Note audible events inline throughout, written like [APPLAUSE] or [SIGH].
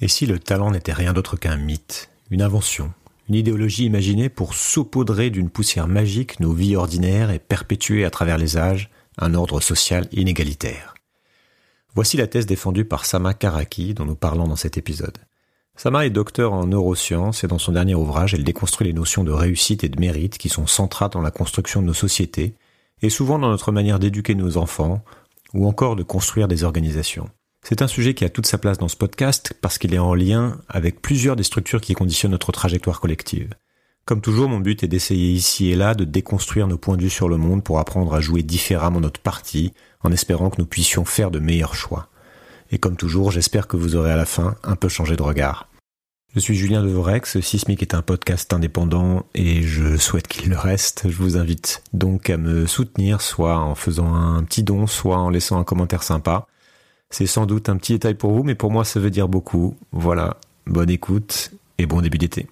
Et si le talent n'était rien d'autre qu'un mythe, une invention, une idéologie imaginée pour saupoudrer d'une poussière magique nos vies ordinaires et perpétuer à travers les âges un ordre social inégalitaire Voici la thèse défendue par Sama Karaki dont nous parlons dans cet épisode. Sama est docteur en neurosciences et dans son dernier ouvrage, elle déconstruit les notions de réussite et de mérite qui sont centrales dans la construction de nos sociétés et souvent dans notre manière d'éduquer nos enfants ou encore de construire des organisations. C'est un sujet qui a toute sa place dans ce podcast parce qu'il est en lien avec plusieurs des structures qui conditionnent notre trajectoire collective. Comme toujours, mon but est d'essayer ici et là de déconstruire nos points de vue sur le monde pour apprendre à jouer différemment notre partie, en espérant que nous puissions faire de meilleurs choix. Et comme toujours, j'espère que vous aurez à la fin un peu changé de regard. Je suis Julien Devorex, Sismic est un podcast indépendant et je souhaite qu'il le reste. Je vous invite donc à me soutenir, soit en faisant un petit don, soit en laissant un commentaire sympa. C'est sans doute un petit détail pour vous, mais pour moi ça veut dire beaucoup. Voilà, bonne écoute et bon début d'été.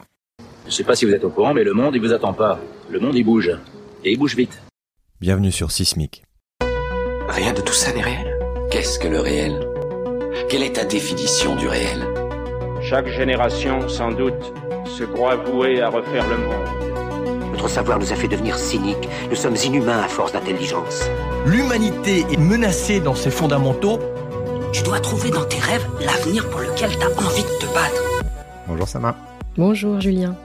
Je sais pas si vous êtes au courant, mais le monde il vous attend pas. Le monde il bouge. Et il bouge vite. Bienvenue sur Sismic. Rien de tout ça n'est réel. Qu'est-ce que le réel? Quelle est ta définition du réel? Chaque génération, sans doute, se croit vouée à refaire le monde. Notre savoir nous a fait devenir cyniques. Nous sommes inhumains à force d'intelligence. L'humanité est menacée dans ses fondamentaux tu dois trouver dans tes rêves l'avenir pour lequel tu as envie de te battre. Bonjour Sama. Bonjour Julien.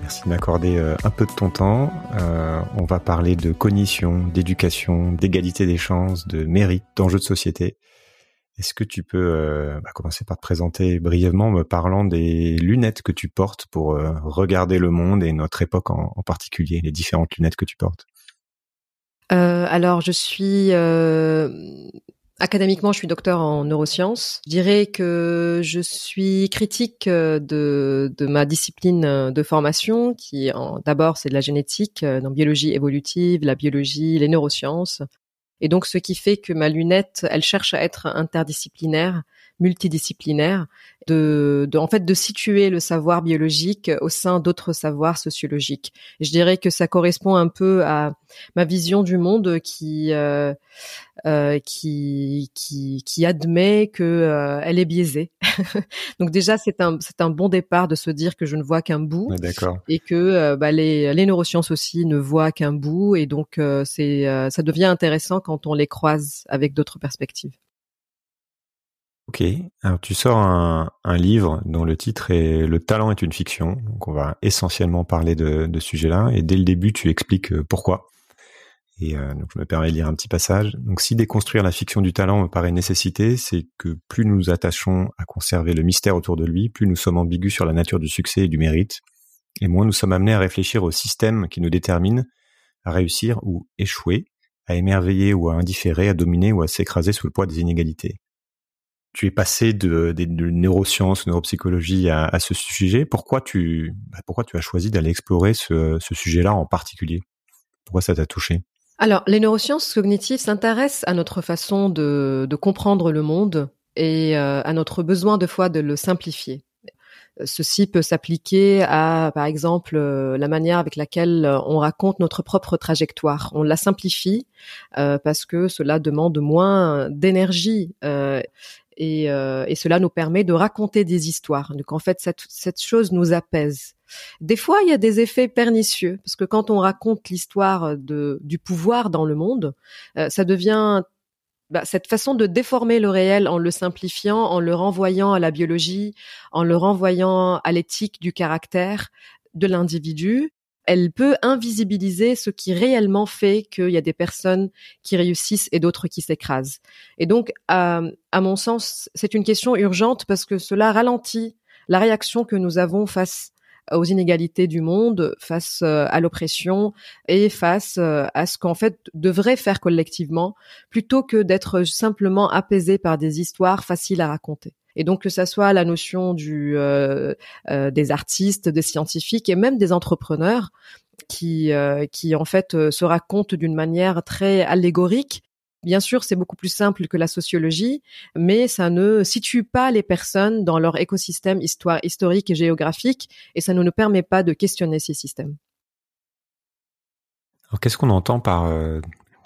Merci de m'accorder euh, un peu de ton temps. Euh, on va parler de cognition, d'éducation, d'égalité des chances, de mérite, d'enjeux de société. Est-ce que tu peux euh, bah, commencer par te présenter brièvement me parlant des lunettes que tu portes pour regarder le monde et notre époque en, en, particulier, les différentes lunettes que tu portes? Alors, je suis Académiquement, je suis docteur en neurosciences. Je dirais que je suis critique euh, de, ma discipline euh, de formation, qui d'abord c'est de la génétique, euh, dans biologie évolutive, la biologie, les neurosciences. Et donc, ce qui fait que ma lunette, elle cherche à être interdisciplinaire multidisciplinaire, de, de, en fait de situer le savoir biologique au sein d'autres savoirs sociologiques. je dirais que ça correspond un peu à ma vision du monde qui euh, euh, qui, qui qui admet que euh, elle est biaisée. [LAUGHS] Donc déjà c'est un c'est un bon départ de se dire que je ne vois qu'un bout et que euh, bah, les les neurosciences aussi ne voient qu'un bout et donc euh, c'est ça devient intéressant quand on les croise avec d'autres perspectives. Ok, alors tu sors un, livre dont le titre est Le talent est une fiction. Donc on va essentiellement parler de, ce sujet-là. Et dès le début, tu expliques euh, pourquoi. Et euh, donc je me permets de lire un petit passage. Donc si déconstruire la fiction du talent me paraît nécessité, c'est que plus nous nous attachons à conserver le mystère autour de lui, plus nous sommes ambigus sur la nature du succès et du mérite, et moins nous sommes amenés à réfléchir au système qui nous détermine à réussir ou échouer, à émerveiller ou à indifférer, à dominer ou à s'écraser sous le poids des inégalités tu es passé de, de, neurosciences, neuropsychologie à, ce sujet. Pourquoi tu, bah, pourquoi tu as choisi d'aller explorer ce, sujet-là en particulier? Pourquoi ça t'a touché? Alors, les neurosciences cognitives s'intéressent à notre façon de, de comprendre le monde et euh, à notre besoin de fois de le simplifier. Ceci peut s'appliquer à, par exemple, euh, la manière avec laquelle on raconte notre propre trajectoire. On la simplifie euh, parce que cela demande moins d'énergie et, euh, et, cela nous permet de raconter des histoires. Donc en fait, cette, cette chose nous apaise. Des fois, il y a des effets pernicieux parce que quand on raconte l'histoire de du pouvoir dans le monde, euh, ça devient bah, cette façon de déformer le réel en le simplifiant, en le renvoyant à la biologie, en le renvoyant à l'éthique du caractère de l'individu, elle peut invisibiliser ce qui réellement fait qu'il y a des personnes qui réussissent et d'autres qui s'écrasent. Et donc, à, mon sens, c'est une question urgente parce que cela ralentit la réaction que nous avons face aux inégalités du monde, face euh, à l'oppression et face euh, à ce qu'en fait devrait faire collectivement, plutôt que d'être simplement apaisé par des histoires faciles à raconter. Et donc que ça soit la notion du euh, euh, des artistes, des scientifiques et même des entrepreneurs qui euh, qui en fait se racontent d'une manière très allégorique. Bien sûr, c'est beaucoup plus simple que la sociologie, mais ça ne situe pas les personnes dans leur écosystème historique et géographique, et ça ne nous permet pas de questionner ces systèmes. Alors, qu'est-ce qu'on entend par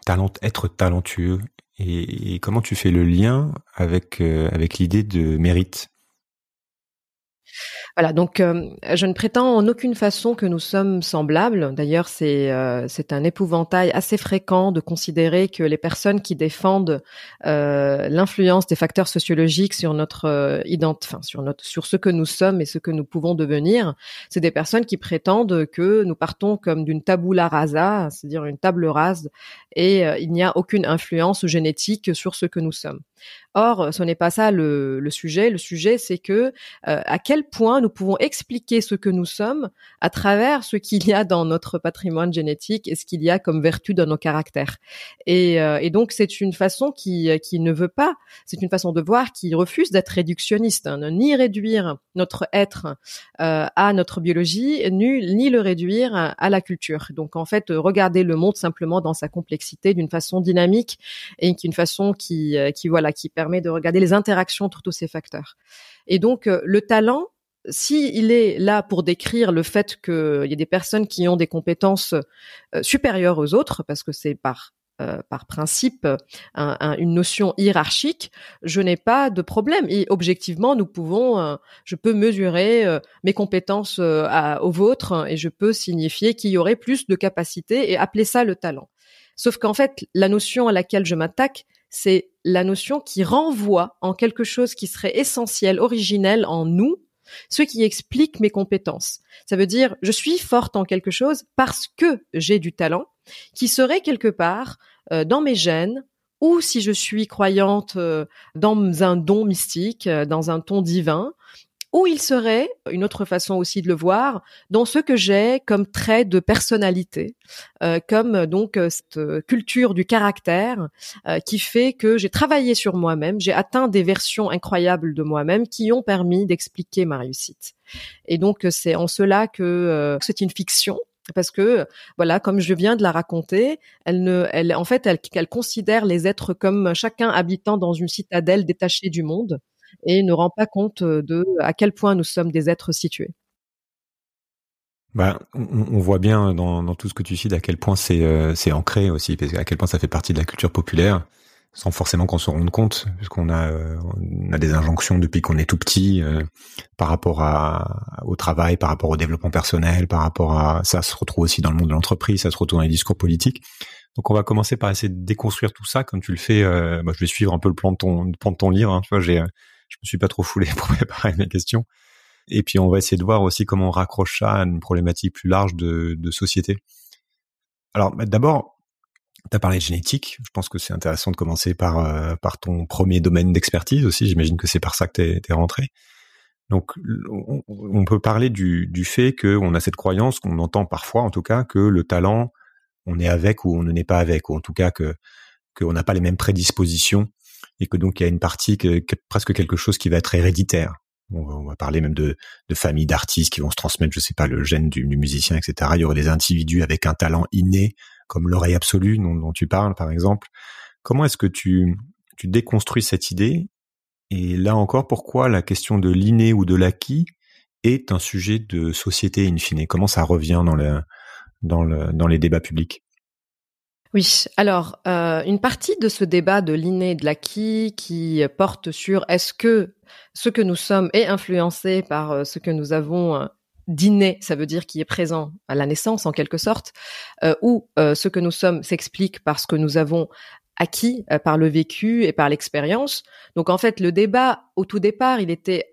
talent, être talentueux et, comment tu fais le lien avec euh, avec l'idée de mérite Voilà, donc euh, je ne prétends en aucune façon que nous sommes semblables. D'ailleurs, c'est euh, un épouvantail assez fréquent de considérer que les personnes qui défendent euh, l'influence des facteurs sociologiques sur notre ident enfin sur sur ce que nous sommes et ce que nous pouvons devenir, c'est des personnes qui prétendent que nous partons comme d'une tabula rasa, c'est-à-dire une table rase, et il n'y a aucune influence génétique sur ce que nous sommes. Or, ce n'est pas ça le, sujet. Le sujet, c'est que à quel point nous pouvons expliquer ce que nous sommes à travers ce qu'il y a dans notre patrimoine génétique et ce qu'il y a comme vertu dans nos caractères. Et, euh, donc c'est une façon qui, ne veut pas, c'est une façon de voir qui refuse d'être réductionniste, hein, ni réduire notre être euh, à notre biologie, ni, ni le réduire à la culture. Donc en fait, regarder le monde simplement dans sa complexité d'une façon dynamique et une façon qui, qui voilà, qui permet de regarder les interactions entre tous ces facteurs. Et donc le talent, si est là pour décrire le fait qu'il y a des personnes qui ont des compétences euh, supérieures aux autres, parce que c'est par euh, par principe une notion hiérarchique, je n'ai pas de problème. Et objectivement, nous pouvons, euh, je peux mesurer mes compétences aux vôtres et je peux signifier qu'il y aurait plus de capacité et appeler ça le talent. Sauf qu'en fait, la notion à laquelle je m'attaque, c'est la notion qui renvoie en quelque chose qui serait essentiel, originel en nous, ce qui explique mes compétences. Ça veut dire, je suis forte en quelque chose parce que j'ai du talent qui serait quelque part euh, dans mes gènes ou si je suis croyante euh, dans un don mystique, euh, dans un ton divin, ou il serait, une autre façon aussi de le voir, dans ce que j'ai comme trait de personnalité, euh, comme donc euh, cette culture du caractère euh, qui fait que j'ai travaillé sur moi-même, j'ai atteint des versions incroyables de moi-même qui ont permis d'expliquer ma réussite. Et donc c'est en cela que c'est une fiction, parce que voilà comme je viens de la raconter elle ne elle en fait elle, elle considère les êtres comme chacun habitant dans une citadelle détachée du monde et ne rend pas compte euh, de à quel point nous sommes des êtres situés. Bah, on, voit bien dans, dans, tout ce que tu cites à quel point c'est euh, ancré aussi, parce à quel point ça fait partie de la culture populaire, sans forcément qu'on se rende compte, puisqu'on a euh, on a des injonctions depuis qu'on est tout petit par rapport à au travail, par rapport au développement personnel, par rapport à ça se retrouve aussi dans le monde de l'entreprise, ça se retrouve dans les discours politiques. Donc on va commencer par essayer de déconstruire tout ça, comme tu le fais. Bah, je vais suivre un peu le plan de ton plan de ton livre. Hein, tu vois, j'ai je me suis pas trop foulé [LAUGHS] pour préparer mes questions. Et puis on va essayer de voir aussi comment on raccroche ça à une problématique plus large de, de société. Alors bah, d'abord, tu as parlé de génétique. Je pense que c'est intéressant de commencer par, euh, par ton premier domaine d'expertise aussi. J'imagine que c'est par ça que tu es, rentré. Donc on, peut parler du, du fait qu'on a cette croyance, qu'on entend parfois en tout cas, que le talent, on est avec ou on ne n'est pas avec, ou en tout cas que qu'on n'a pas les mêmes prédispositions et que donc il y a une partie que, presque quelque chose qui va être héréditaire. On va, parler même de, familles d'artistes qui vont se transmettre, je sais pas, le gène du, musicien, etc. Il y aurait des individus avec un talent inné, comme l'oreille absolue dont, tu parles, par exemple. Comment est-ce que tu, tu déconstruis cette idée? Et là encore, pourquoi la question de l'inné ou de l'acquis est un sujet de société in fine? Comment ça revient dans, le, dans, le, dans les débats publics? Oui, alors euh, une partie de ce débat de l'inné et de l'acquis qui porte sur est-ce que ce que nous sommes est influencé par euh, ce que nous avons euh, d'inné, ça veut dire qui est présent à la naissance en quelque sorte, ou ce que nous sommes s'explique parce que nous avons acquis par le vécu et par l'expérience. Donc en fait, le débat au tout départ, il était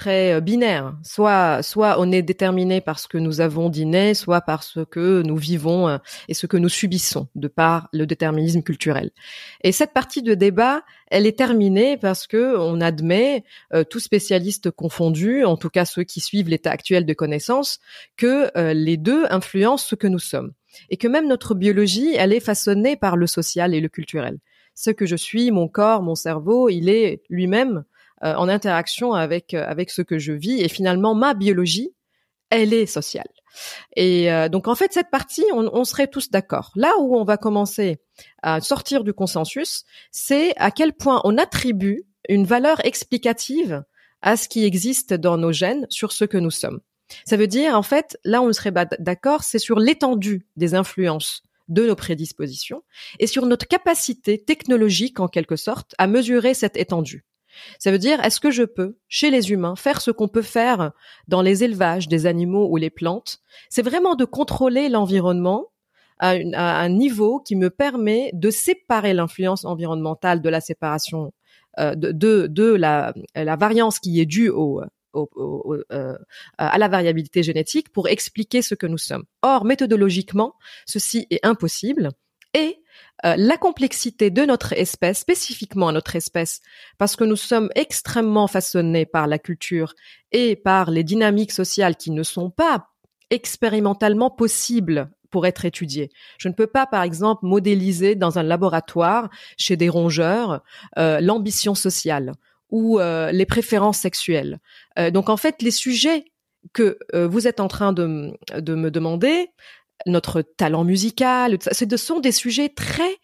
très euh, binaire. Soit, soit on est déterminé par ce que nous avons d'inné, soit par ce que nous vivons euh, et ce que nous subissons de par le déterminisme culturel. Et cette partie de débat, elle est terminée parce que on admet, euh, tous spécialistes confondus, en tout cas ceux qui suivent l'état actuel de connaissances, que les deux influencent ce que nous sommes et que même notre biologie, elle est façonnée par le social et le culturel. Ce que je suis, mon corps, mon cerveau, il est lui-même euh, en interaction avec euh, avec ce que je vis et finalement ma biologie elle est sociale. Et euh, donc en fait cette partie on, on serait tous d'accord. Là où on va commencer à sortir du consensus, c'est à quel point on attribue une valeur explicative à ce qui existe dans nos gènes sur ce que nous sommes. Ça veut dire, en fait, là, on ne serait d'accord, c'est sur l'étendue des influences de nos prédispositions et sur notre capacité technologique, en quelque sorte, à mesurer cette étendue. Ça veut dire, est-ce que je peux, chez les humains, faire ce qu'on peut faire dans les élevages des animaux ou les plantes? C'est vraiment de contrôler l'environnement à, un niveau qui me permet de séparer l'influence environnementale de la séparation euh, de, la, variance qui est due euh, à la variabilité génétique pour expliquer ce que nous sommes. Or, méthodologiquement, ceci est impossible et euh, la complexité de notre espèce, spécifiquement à notre espèce, parce que nous sommes extrêmement façonnés par la culture et par les dynamiques sociales qui ne sont pas expérimentalement possibles pour être étudiées. Je ne peux pas, par exemple, modéliser dans un laboratoire chez des rongeurs euh, l'ambition sociale ou euh, les préférences sexuelles. donc en fait, les sujets que vous êtes en train de me demander notre talent musical. Ce sont des sujets très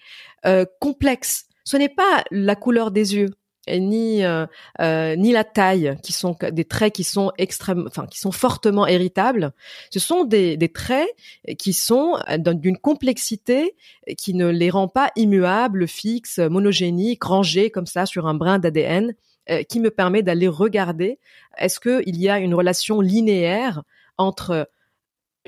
euh, complexes. Ce n'est pas la couleur des yeux ni euh, euh, ni la taille qui sont des traits qui sont extrêmement enfin qui sont fortement héritables ce sont des, des traits qui sont d'une complexité qui ne les rend pas immuables fixes monogéniques rangés comme ça sur un brin d'ADN qui me permet d'aller regarder est-ce qu'il y a une relation linéaire entre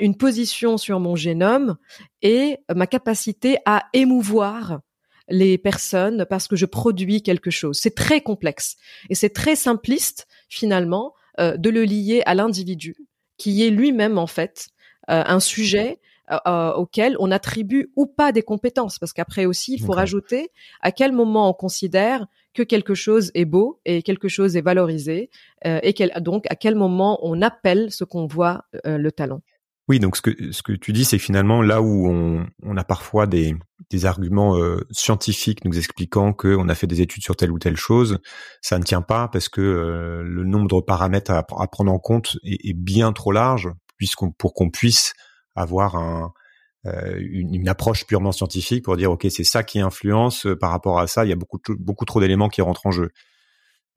une position sur mon génome et ma capacité à émouvoir les personnes parce que je produis quelque chose. C'est très complexe et c'est très simpliste finalement euh, de le lier à l'individu qui est lui-même en fait euh, un sujet euh, auquel on attribue ou pas des compétences parce qu'après aussi il faut rajouter à quel moment on considère que quelque chose est beau et quelque chose est valorisé et donc à quel moment on appelle ce qu'on voit le talent. Oui, donc ce que ce que tu dis, c'est finalement là où on, on a parfois des, des arguments euh, scientifiques nous expliquant qu'on a fait des études sur telle ou telle chose, ça ne tient pas parce que euh, le nombre de paramètres à, prendre en compte est, bien trop large, puisqu'on pour qu'on puisse avoir euh, une, une, approche purement scientifique pour dire ok c'est ça qui influence par rapport à ça, il y a beaucoup beaucoup trop d'éléments qui rentrent en jeu.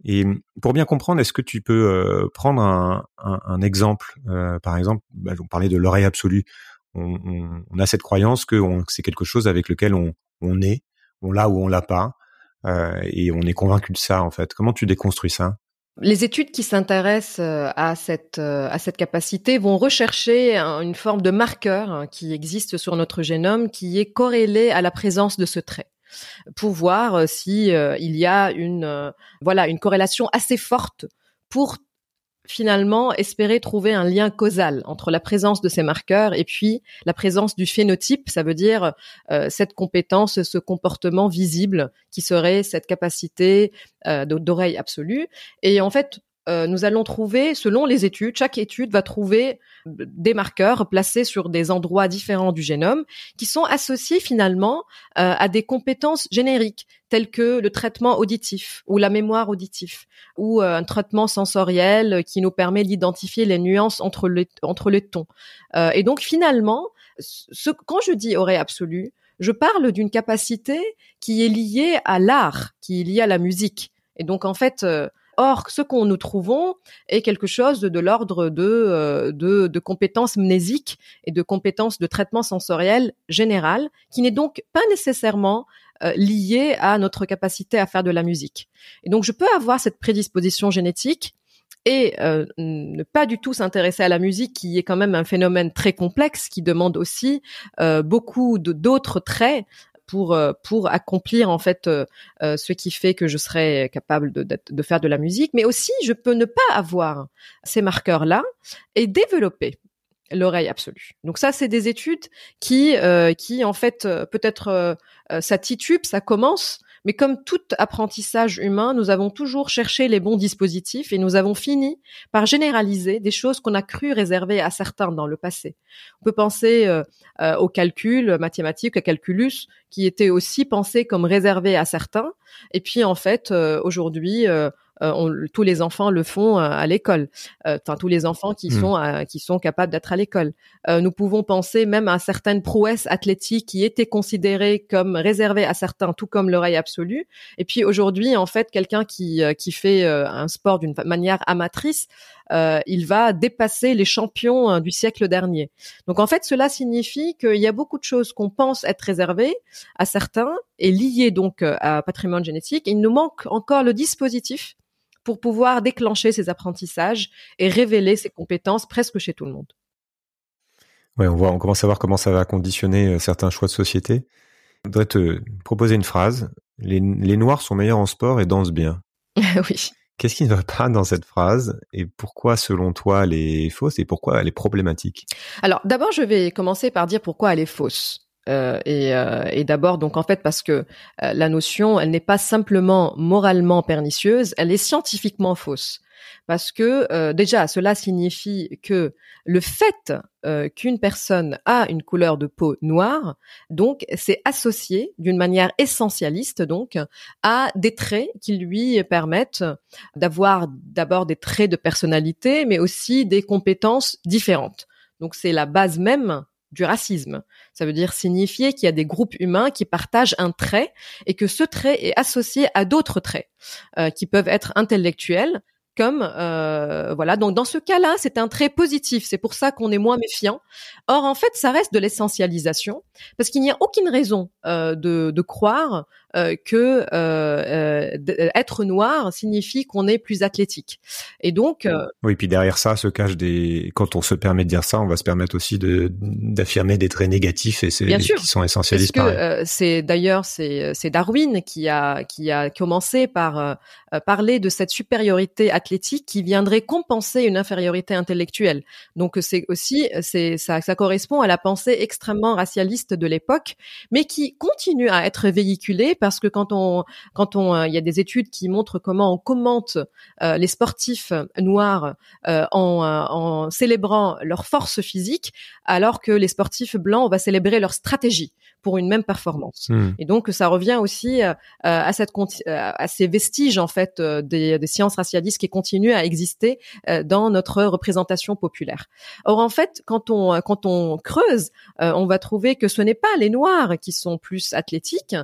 Et pour bien comprendre, est-ce que tu peux euh, prendre un, exemple euh, Par exemple, bah, on parlait de l'oreille absolue. On, a cette croyance que c'est quelque chose avec lequel on, est, on l'a ou on l'a pas, euh, et on est convaincu de ça en fait. Comment tu déconstruis ça? Les études qui s'intéressent à cette à cette capacité vont rechercher une forme de marqueur hein, qui existe sur notre génome qui est corrélé à la présence de ce trait pour voir euh, si euh, il y a une euh, voilà une corrélation assez forte pour finalement espérer trouver un lien causal entre la présence de ces marqueurs et puis la présence du phénotype, ça veut dire cette compétence, ce comportement visible qui serait cette capacité d'oreille absolue. Et en fait, euh, nous allons trouver, selon les études, chaque étude va trouver des marqueurs placés sur des endroits différents du génome qui sont associés finalement euh, à des compétences génériques telles que le traitement auditif ou la mémoire auditif ou euh, un traitement sensoriel qui nous permet d'identifier les nuances entre les, entre les tons. et donc finalement, ce, quand je dis oreille absolue, je parle d'une capacité qui est liée à l'art, qui est liée à la musique. Et donc en fait, Or, ce qu'on nous trouvons est quelque chose de, l'ordre euh, de, compétences mnésiques et de compétences de traitement sensoriel général, qui n'est donc pas nécessairement euh, lié à notre capacité à faire de la musique. Et donc, je peux avoir cette prédisposition génétique et euh, ne pas du tout s'intéresser à la musique, qui est quand même un phénomène très complexe, qui demande aussi beaucoup d'autres traits pour euh, pour accomplir en fait euh, euh, ce qui fait que je serais capable de, faire de la musique, mais aussi je peux ne pas avoir ces marqueurs là et développer l'oreille absolue. Donc ça, c'est des études qui, qui en fait, peut-être ça titube, ça commence, mais comme tout apprentissage humain, nous avons toujours cherché les bons dispositifs et nous avons fini par généraliser des choses qu'on a cru réserver à certains dans le passé. On peut penser euh, euh, au calcul mathématique, au calculus, qui était aussi pensé comme réservé à certains. Et puis en fait, euh, aujourd'hui, euh, tous les enfants le font euh, à l'école. Euh, enfin, tous les enfants qui hmm. sont qui sont capables d'être à l'école. nous pouvons penser même à certaines prouesses athlétiques qui étaient considérées comme réservées à certains, tout comme l'oreille absolue. Et puis aujourd'hui, en fait, quelqu'un qui qui fait un sport d'une manière amatrice il va dépasser les champions du siècle dernier. Donc en fait, cela signifie qu'il y a beaucoup de choses qu'on pense être réservées à certains et liées donc à patrimoine génétique. Il nous manque encore le dispositif pour pouvoir déclencher ces apprentissages et révéler ces compétences presque chez tout le monde. Ouais, on voit, on commence à voir comment ça va conditionner certains choix de société. Je voudrais te proposer une phrase. Les, les Noirs sont meilleurs en sport et dansent bien. [LAUGHS] oui. Qu'est-ce qui ne va pas dans cette phrase et pourquoi, selon toi, elle est fausse et pourquoi elle est problématique? Alors, d'abord, je vais commencer par dire pourquoi elle est fausse. Euh, et, euh, et d'abord, donc en fait, parce que euh, la notion, elle n'est pas simplement moralement pernicieuse, elle est scientifiquement fausse parce que euh, déjà cela signifie que le fait euh, qu'une personne a une couleur de peau noire, donc c'est associé d'une manière essentialiste donc à des traits qui lui permettent d'avoir d'abord des traits de personnalité, mais aussi des compétences différentes. Donc c'est la base même du racisme. Ça veut dire signifier qu'il y a des groupes humains qui partagent un trait et que ce trait est associé à d'autres traits euh, qui peuvent être intellectuels, comme euh, voilà. Donc dans ce cas-là, c'est un trait positif. C'est pour ça qu'on est moins méfiant. Or en fait, ça reste de l'essentialisation parce qu'il n'y a aucune raison euh, de, de, croire euh, que euh, euh, être noir signifie qu'on est plus athlétique. Et donc oui, puis derrière ça se cache des. Quand on se permet de dire ça, on va se permettre aussi de d'affirmer des traits négatifs et c'est qui sont essentialistes. Parce que c'est d'ailleurs c'est c'est Darwin qui a qui a commencé par parler de cette supériorité athlétique qui viendrait compenser une infériorité intellectuelle. Donc c'est aussi c'est ça ça correspond à la pensée extrêmement racialiste de l'époque, mais qui continue à être véhiculée parce que quand on, quand on, euh, il y a des études qui montrent comment on commente euh, les sportifs noirs euh, en, en célébrant leur force physique, alors que les sportifs blancs, on va célébrer leur stratégie pour une même performance. Hmm. Et donc ça revient aussi à cette à ces vestiges en fait des, des, sciences racialistes qui continuent à exister dans notre représentation populaire. Or en fait, quand on quand on creuse, on va trouver que ce n'est pas les noirs qui sont plus athlétiques,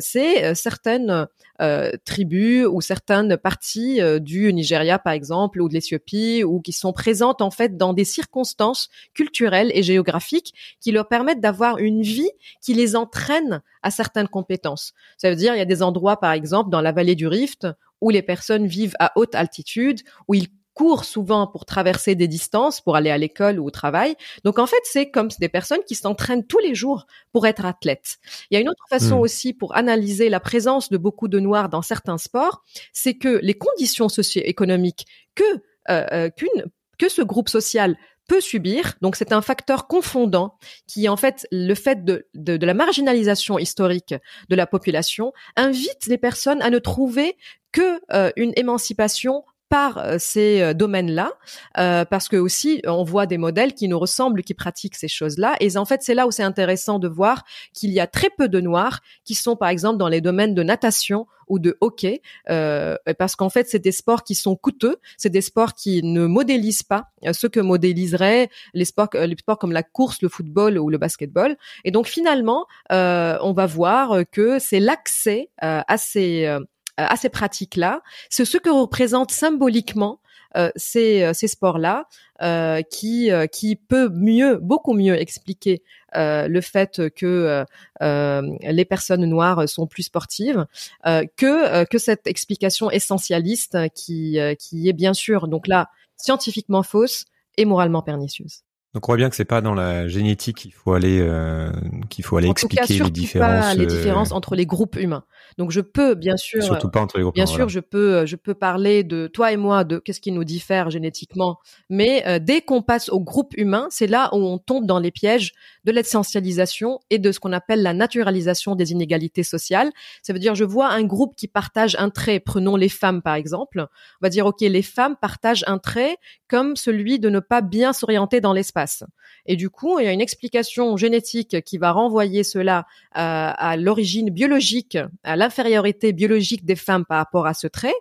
c'est euh, certaines euh, tribus ou certaines parties euh, du Nigeria par exemple ou de l'Éthiopie ou qui sont présentes en fait dans des circonstances culturelles et géographiques qui leur permettent d'avoir une vie qui les entraîne à certaines compétences. Ça veut dire il y a des endroits par exemple dans la vallée du Rift où les personnes vivent à haute altitude, où ils courent souvent pour traverser des distances, pour aller à l'école ou au travail. Donc en fait, c'est comme des personnes qui s'entraînent tous les jours pour être athlètes. Il y a une autre façon hmm. aussi pour analyser la présence de beaucoup de noirs dans certains sports, c'est que les conditions socio-économiques que euh, euh, qu'une que ce groupe social peut subir. Donc c'est un facteur confondant qui, en fait, le fait de, de, la marginalisation historique de la population invite les personnes à ne trouver que euh, une émancipation par euh, ces euh, domaines-là, euh, parce que aussi on voit des modèles qui nous ressemblent, qui pratiquent ces choses-là. Et en fait, c'est là où c'est intéressant de voir qu'il y a très peu de noirs qui sont, par exemple, dans les domaines de natation ou de hockey, euh, parce qu'en fait, c'est des sports qui sont coûteux, c'est des sports qui ne modélisent pas ce que modéliseraient les sports, les sports comme la course, le football ou le basketball. Et donc finalement, euh, on va voir que c'est l'accès à ces euh, à ces pratiques-là. C'est ce que représentent symboliquement euh, ces, euh, ces sports-là, euh, qui, qui peut mieux, beaucoup mieux expliquer le fait que les personnes noires sont plus sportives que que cette explication essentialiste qui qui est bien sûr donc là scientifiquement fausse et moralement pernicieuse. Donc on voit bien que c'est pas dans la génétique qu'il faut aller euh, qu'il faut aller en expliquer tout cas, les différences pas les différences entre les groupes humains. Donc je peux bien sûr surtout pas entre les groupes bien humains, sûr je peux je peux parler de toi et moi de qu'est-ce qui nous diffère génétiquement, mais euh, dès qu'on passe au groupe humain, c'est là où on tombe dans les pièges de l'essentialisation et de ce qu'on appelle la naturalisation des inégalités sociales. Ça veut dire je vois un groupe qui partage un trait, prenons les femmes par exemple, on va dire OK, les femmes partagent un trait comme celui de ne pas bien s'orienter dans l'espace et du coup, il y a une explication génétique qui va renvoyer cela à, à l'origine biologique, à l'infériorité biologique des femmes par rapport à ce trait.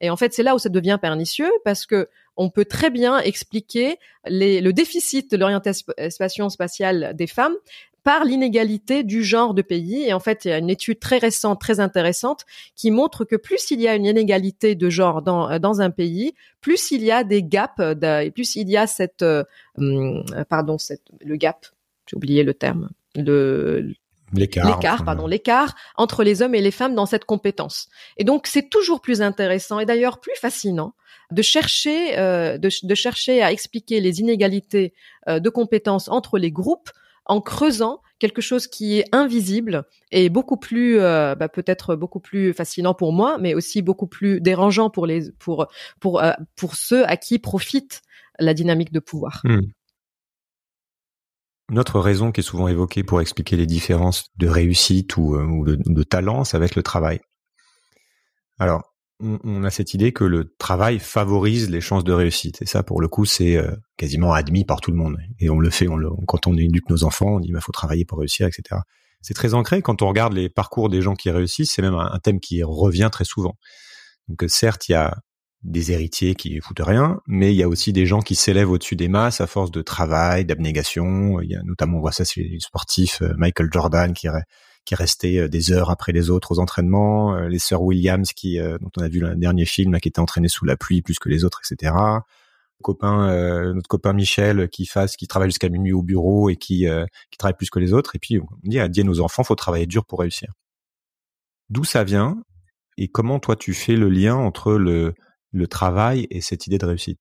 Et en fait, c'est là où ça devient pernicieux parce que on peut très bien expliquer le déficit de l'orientation spatiale des femmes par l'inégalité du genre de pays. Et en fait, il y a une étude très récente, très intéressante, qui montre que plus il y a une inégalité de genre dans, un pays, plus il y a des gaps, plus il y a cette, hum, pardon, le gap, j'ai oublié le terme, L'écart. L'écart, pardon, l'écart entre les hommes et les femmes dans cette compétence. Et donc, c'est toujours plus intéressant et d'ailleurs plus fascinant de chercher, euh, de, de, chercher à expliquer les inégalités euh, de compétences entre les groupes en creusant quelque chose qui est invisible et beaucoup plus, euh, bah, peut-être beaucoup plus fascinant pour moi, mais aussi beaucoup plus dérangeant pour les, pour, pour, euh, pour ceux à qui profite la dynamique de pouvoir. Hmm. Une autre raison qui est souvent évoquée pour expliquer les différences de réussite ou, euh, de, de, talent, va être le travail. Alors, on, a cette idée que le travail favorise les chances de réussite. Et ça, pour le coup, c'est euh, quasiment admis par tout le monde. Et on le fait quand on éduque nos enfants, on dit il bah, faut travailler pour réussir, etc. C'est très ancré. Quand on regarde les parcours des gens qui réussissent, c'est même un, un thème qui revient très souvent. Donc certes, il y a des héritiers qui foutent rien, mais il y a aussi des gens qui s'élèvent au-dessus des masses à force de travail, d'abnégation. Il y a notamment, on voit ça chez les sportifs, euh, Michael Jordan qui, qui restait euh, des heures après les autres aux entraînements, euh, les sœurs Williams qui, dont on a vu le dernier film, qui étaient entraînées sous la pluie plus que les autres, etc. Copain, euh, notre copain Michel qui fasse, qui travaille jusqu'à minuit au bureau et qui, euh, qui travaille plus que les autres. Et puis on dit à dire nos enfants, faut travailler dur pour réussir. D'où ça vient et comment toi tu fais le lien entre le le travail et cette idée de réussite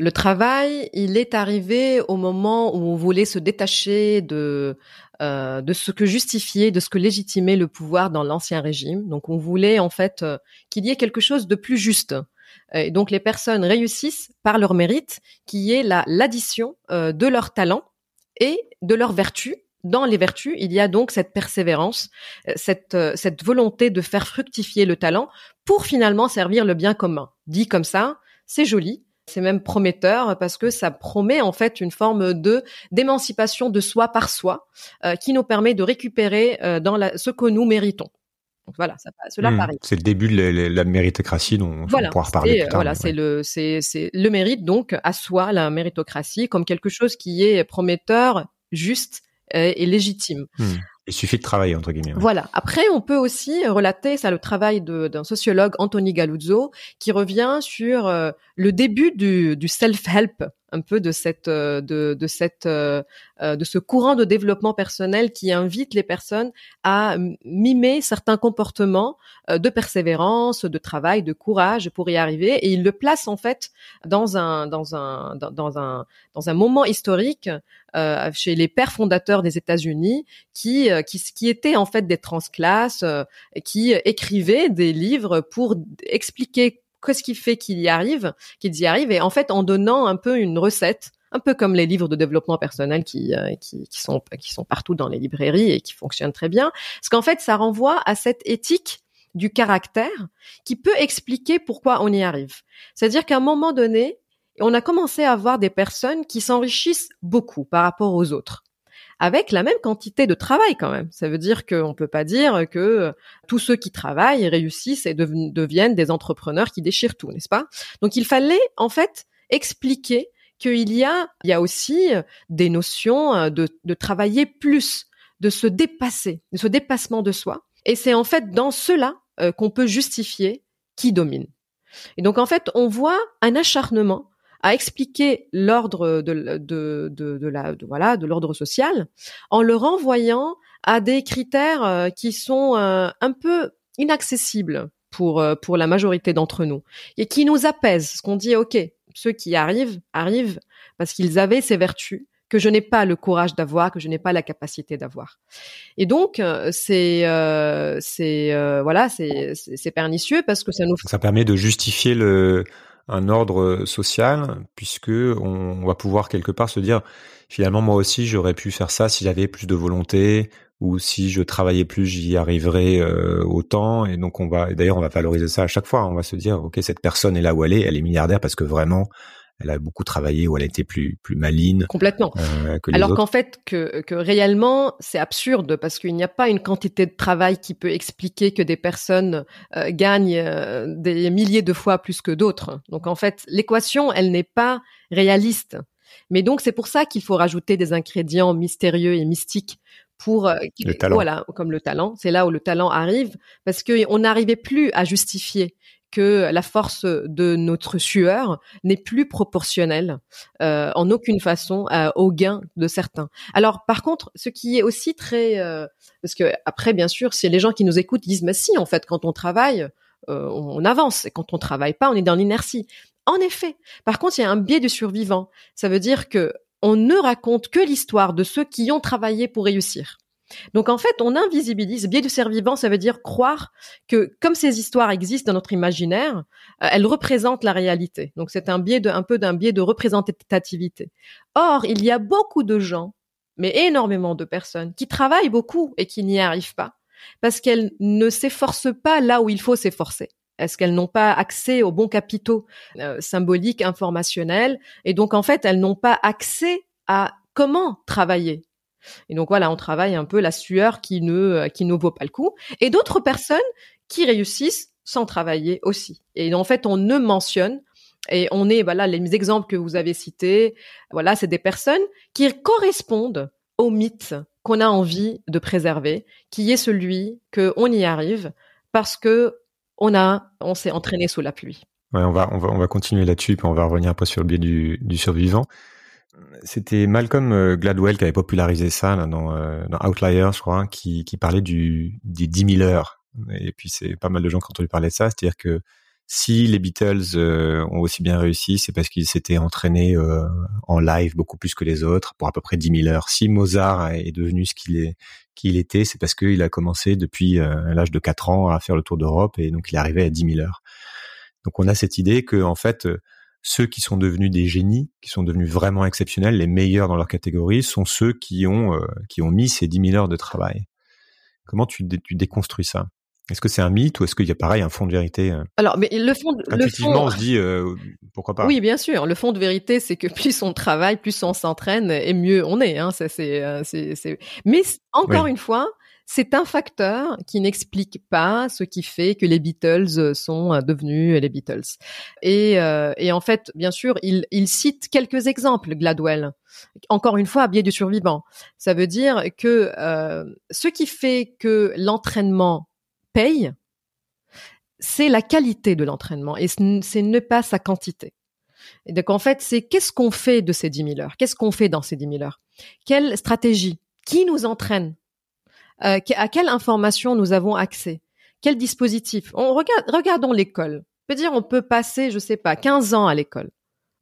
le travail, il est arrivé au moment où on voulait se détacher de euh, de ce que justifiait, de ce que légitimait le pouvoir dans l'ancien régime. Donc, on voulait en fait euh, qu'il y ait quelque chose de plus juste. Et donc, les personnes réussissent par leur mérite, qui est la l'addition euh, de leur talent et de leur vertu. Dans les vertus, il y a donc cette persévérance, euh, cette, euh, cette volonté de faire fructifier le talent pour finalement servir le bien commun. Dit comme ça, c'est joli, c'est même prometteur parce que ça promet en fait une forme de d'émancipation de soi par soi euh, qui nous permet de récupérer euh, dans la, ce que nous méritons. Donc voilà, ça, cela mmh, paraît. C'est le début de la, la méritocratie dont voilà, on pourra reparler. Plus tard, voilà, c'est le c'est le mérite donc à soi la méritocratie comme quelque chose qui est prometteur, juste euh, et légitime. Mmh. Il suffit de travailler, entre guillemets. Voilà. Après, on peut aussi relater ça le travail d'un sociologue, Anthony Galuzzo, qui revient sur euh, le début du self-help, un peu de cette, euh, de, de cette, euh, de ce courant de développement personnel qui invite les personnes à mimer certains comportements de persévérance, de travail, de courage pour y arriver, et il le place en fait dans un, dans un, dans, un, dans un moment historique euh, chez les pères fondateurs des États-Unis qui, euh, qui, qui étaient en fait des transclasses, euh, qui écrivaient des livres pour expliquer qu'est-ce qui fait qu'ils y arrivent, qu'ils y arrivent, et en fait en donnant un peu une recette un peu comme les livres de développement personnel qui, euh, qui, qui, sont, qui sont partout dans les librairies et qui fonctionnent très bien. Parce qu'en fait, ça renvoie à cette éthique du caractère qui peut expliquer pourquoi on y arrive. C'est-à-dire qu'à un moment donné, on a commencé à voir des personnes qui s'enrichissent beaucoup par rapport aux autres avec la même quantité de travail quand même. Ça veut dire qu'on peut pas dire que tous ceux qui travaillent réussissent et deviennent des entrepreneurs qui déchirent tout, n'est-ce pas? Donc il fallait en fait expliquer qu'il y a, il y a aussi des notions de, de travailler plus, de se dépasser, de ce dépassement de soi. Et c'est en fait dans cela euh, qu'on peut justifier qui domine. Et donc en fait, on voit un acharnement à expliquer l'ordre de, de, de, de, la de, voilà de l'ordre social en le renvoyant à des critères euh, qui sont euh, un peu inaccessibles pour euh, pour la majorité d'entre nous et qui nous apaisent. Ce qu'on dit, ok, ceux qui arrivent arrivent parce qu'ils avaient ces vertus que je n'ai pas le courage d'avoir, que je n'ai pas la capacité d'avoir. Et donc c'est euh, c'est euh, voilà c'est c'est pernicieux parce que ça nous ça permet de justifier le un ordre social puisque on va pouvoir quelque part se dire finalement moi aussi j'aurais pu faire ça si j'avais plus de volonté ou si je travaillais plus j'y arriverais euh, autant. Et donc on va d'ailleurs on va valoriser ça à chaque fois. On va se dire ok cette personne est là où elle est elle est milliardaire parce que vraiment elle a beaucoup travaillé ou elle a été plus plus maline complètement euh, que alors qu'en fait que que réellement c'est absurde parce qu'il n'y a pas une quantité de travail qui peut expliquer que des personnes euh, gagnent euh, des milliers de fois plus que d'autres donc en fait l'équation elle n'est pas réaliste Mais donc c'est pour ça qu'il faut rajouter des ingrédients mystérieux et mystiques pour le talent. voilà comme le talent. C'est là où le talent arrive parce que on n'arrivait plus à justifier que la force de notre sueur n'est plus proportionnelle euh, en aucune façon euh, au gain de certains. Alors par contre, ce qui est aussi très euh, parce que après bien sûr, si les gens qui nous écoutent disent mais si en fait quand on travaille euh, on avance et quand on travaille pas, on est dans l'inertie. En effet. Par contre, il y a un biais du survivant. Ça veut dire que on ne raconte que l'histoire de ceux qui ont travaillé pour réussir. Donc en fait, on invisibilise. Biais du survivant, ça veut dire croire que comme ces histoires existent dans notre imaginaire, euh, elles représentent la réalité. Donc c'est un biais de, un peu d'un biais de représentativité. Or, il y a beaucoup de gens, mais énormément de personnes, qui travaillent beaucoup et qui n'y arrivent pas parce qu'elles ne s'efforcent pas là où il faut s'efforcer. Est-ce qu'elles n'ont pas accès aux bons capitaux euh, symboliques, informationnels, et donc en fait elles n'ont pas accès à comment travailler. Et donc voilà, on travaille un peu la sueur qui ne euh, qui ne vaut pas le coup, et d'autres personnes qui réussissent sans travailler aussi. Et en fait, on ne mentionne et on est voilà les exemples que vous avez cités, voilà, c'est des personnes qui correspondent au mythe qu'on a envie de préserver, qui est celui que on y arrive parce que on a, on s'est entraîné sous la pluie. On va, on va, on va continuer là-dessus, puis on va revenir peu sur le biais du, du survivant. C'était Malcolm euh, Gladwell qui avait popularisé ça là, dans, euh, dans Outliers, je crois, qui, qui parlait du, des 10 000 heures. Et puis c'est pas mal de gens qui ont entendu parler de ça, c'est-à-dire que si les Beatles euh, ont aussi bien réussi, c'est parce qu'ils s'étaient entraînés euh, en live beaucoup plus que les autres, pour à peu près 10 000 heures. Si Mozart est devenu ce qu'il est, qu'il était, c'est parce qu'il a commencé depuis l'âge de 4 ans à faire le tour d'Europe et donc il est arrivé à 10 000 heures. Donc on a cette idée que en fait ceux qui sont devenus des génies, qui sont devenus vraiment exceptionnels, les meilleurs dans leur catégorie, sont ceux qui ont qui ont mis ces 10 000 heures de travail. Comment tu, tu déconstruis ça? Est-ce que c'est un mythe ou est-ce qu'il y a pareil un fond de vérité euh? Alors, mais le fond, le fond, on se dit euh, pourquoi pas? Oui, bien sûr. Le fond de vérité, c'est que plus on travaille, plus on s'entraîne, et mieux on est. Hein. Ça, c'est, euh, c'est, c'est... Mais encore une fois, c'est un facteur qui n'explique pas ce qui fait que les Beatles sont devenus les Beatles. Et, euh, et en fait, bien sûr, il, il cite quelques exemples, Gladwell. Encore une fois, à biais du survivant. Ça veut dire que euh, ce qui fait que l'entraînement paye, c'est la qualité de l'entraînement et c'est ne pas sa quantité. Et donc en fait, c'est qu'est-ce qu'on fait de ces 10 000 heures? Qu'est-ce qu'on fait dans ces 10 000 heures? Quelle stratégie? Qui nous entraîne? Euh, À quelle information nous avons accès? Quel dispositif? On regarde, regardons l'école. On peut dire on peut passer, je sais pas, 15 ans à l'école.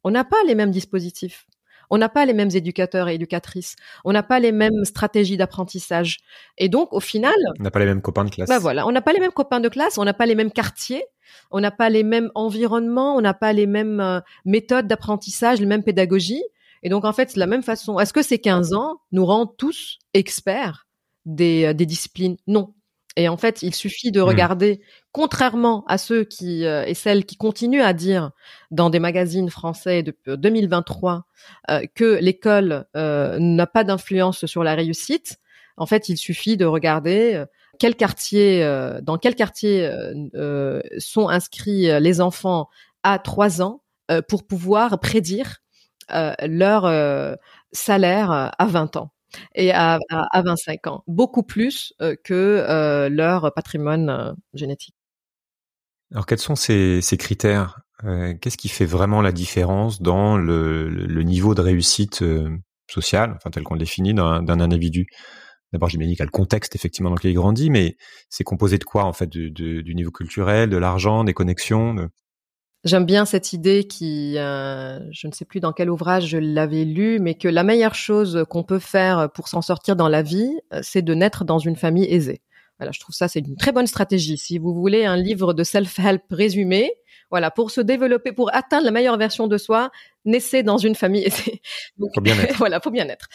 On n'a pas les mêmes dispositifs. On n'a pas les mêmes éducateurs et éducatrices. On n'a pas les mêmes stratégies d'apprentissage. Et donc, au final, on n'a pas les mêmes copains de classe. Bah voilà, on n'a pas les mêmes copains de classe, on n'a pas les mêmes quartiers, on n'a pas les mêmes environnements, on n'a pas les mêmes euh, méthodes d'apprentissage, les mêmes pédagogies. Et donc, en fait, c'est de la même façon. Est-ce que ces 15 ans nous rendent tous experts? Des, euh, des disciplines Non. Et en fait, il suffit de mmh. regarder, contrairement à ceux qui euh, et celles qui continuent à dire dans des magazines français depuis 2023 euh, que l'école euh, n'a pas d'influence sur la réussite. En fait, il suffit de regarder quel quartier, dans quel quartier sont inscrits les enfants à 3 ans pour pouvoir prédire leur salaire à 20 ans et à, à, 25 ans, beaucoup plus euh, que euh, leur patrimoine euh, génétique. Alors quels sont ces, critères Qu'est-ce qui fait vraiment la différence dans le, niveau de réussite sociale, enfin tel qu'on le définit, d'un individu? D'abord, j'imagine qu'il y a le contexte effectivement dans lequel il grandit, mais c'est composé de quoi en fait du, du niveau culturel, de l'argent, des connexions de... J'aime bien cette idée qui, euh, je ne sais plus dans quel ouvrage je l'avais lu, mais que la meilleure chose qu'on peut faire pour s'en sortir dans la vie, euh, c'est de naître dans une famille aisée. Voilà, je trouve ça c'est une très bonne stratégie. Si vous voulez un livre de self-help résumé, voilà, pour se développer, pour atteindre la meilleure version de soi, naissez dans une famille [LAUGHS] aisée. Donc, faut bien être. [LAUGHS] voilà, faut bien être.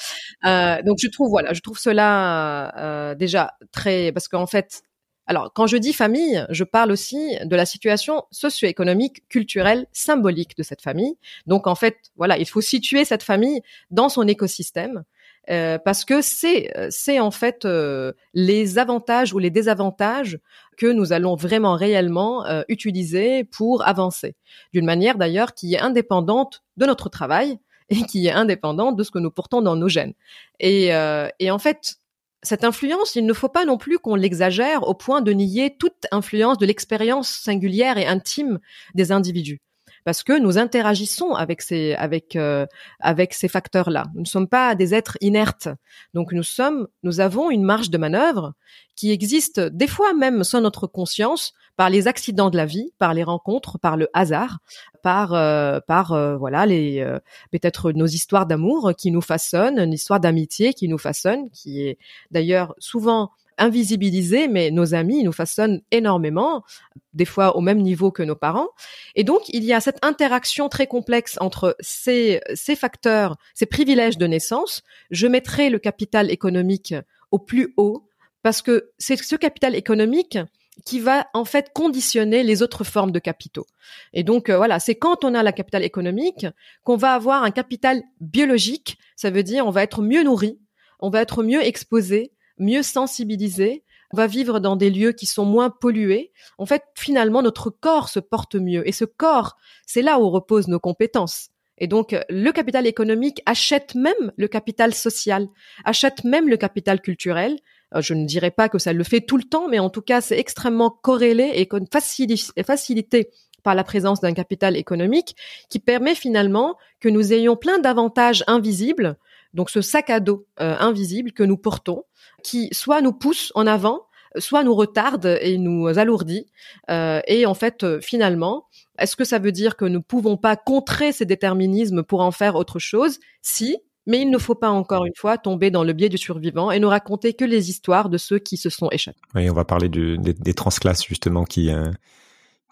Euh, donc je trouve, voilà, je trouve cela euh, déjà très, parce qu'en fait, alors, quand je dis famille, je parle aussi de la situation socio-économique, culturelle, symbolique de cette famille. Donc, en fait, voilà, il faut situer cette famille dans son écosystème euh, parce que c'est c'est en fait euh, les avantages ou les désavantages que nous allons vraiment réellement euh, utiliser pour avancer d'une manière d'ailleurs qui est indépendante de notre travail et qui est indépendante de ce que nous portons dans nos gènes. Et, euh, et en fait, cette influence, il ne faut pas non plus qu'on l'exagère au point de nier toute influence de l'expérience singulière et intime des individus parce que nous interagissons avec ces avec euh, avec ces facteurs-là. Nous ne sommes pas des êtres inertes. Donc nous sommes nous avons une marge de manœuvre qui existe des fois même sans notre conscience par les accidents de la vie, par les rencontres, par le hasard, par euh, par euh, voilà les peut-être nos histoires d'amour qui nous façonnent, une histoire d'amitié qui nous façonne, qui est d'ailleurs souvent invisibilisés, mais nos amis nous façonnent énormément, des fois au même niveau que nos parents. Et donc, il y a cette interaction très complexe entre ces, ces facteurs, ces privilèges de naissance. Je mettrai le capital économique au plus haut parce que c'est ce capital économique qui va en fait conditionner les autres formes de capitaux. Et donc euh, voilà, c'est quand on a la capital économique qu'on va avoir un capital biologique, ça veut dire on va être mieux nourri, on va être mieux exposé, mieux sensibilisé, on va vivre dans des lieux qui sont moins pollués. En fait, finalement, notre corps se porte mieux. Et ce corps, c'est là où reposent nos compétences. Et donc, le capital économique achète même le capital social, achète même le capital culturel. Euh, je ne dirais pas que ça le fait tout le temps, mais en tout cas, c'est extrêmement corrélé et facilité par la présence d'un capital économique qui permet finalement que nous ayons plein d'avantages invisibles donc ce sac à dos euh, invisible que nous portons, qui soit nous pousse en avant, soit nous retarde et nous alourdit. Euh, et en fait, finalement, est-ce que ça veut dire que nous ne pouvons pas contrer ces déterminismes pour en faire autre chose Si, mais il ne faut pas encore une fois tomber dans le biais du survivant et ne raconter que les histoires de ceux qui se sont échappés. Oui, on va parler des, des, transclasses justement qui,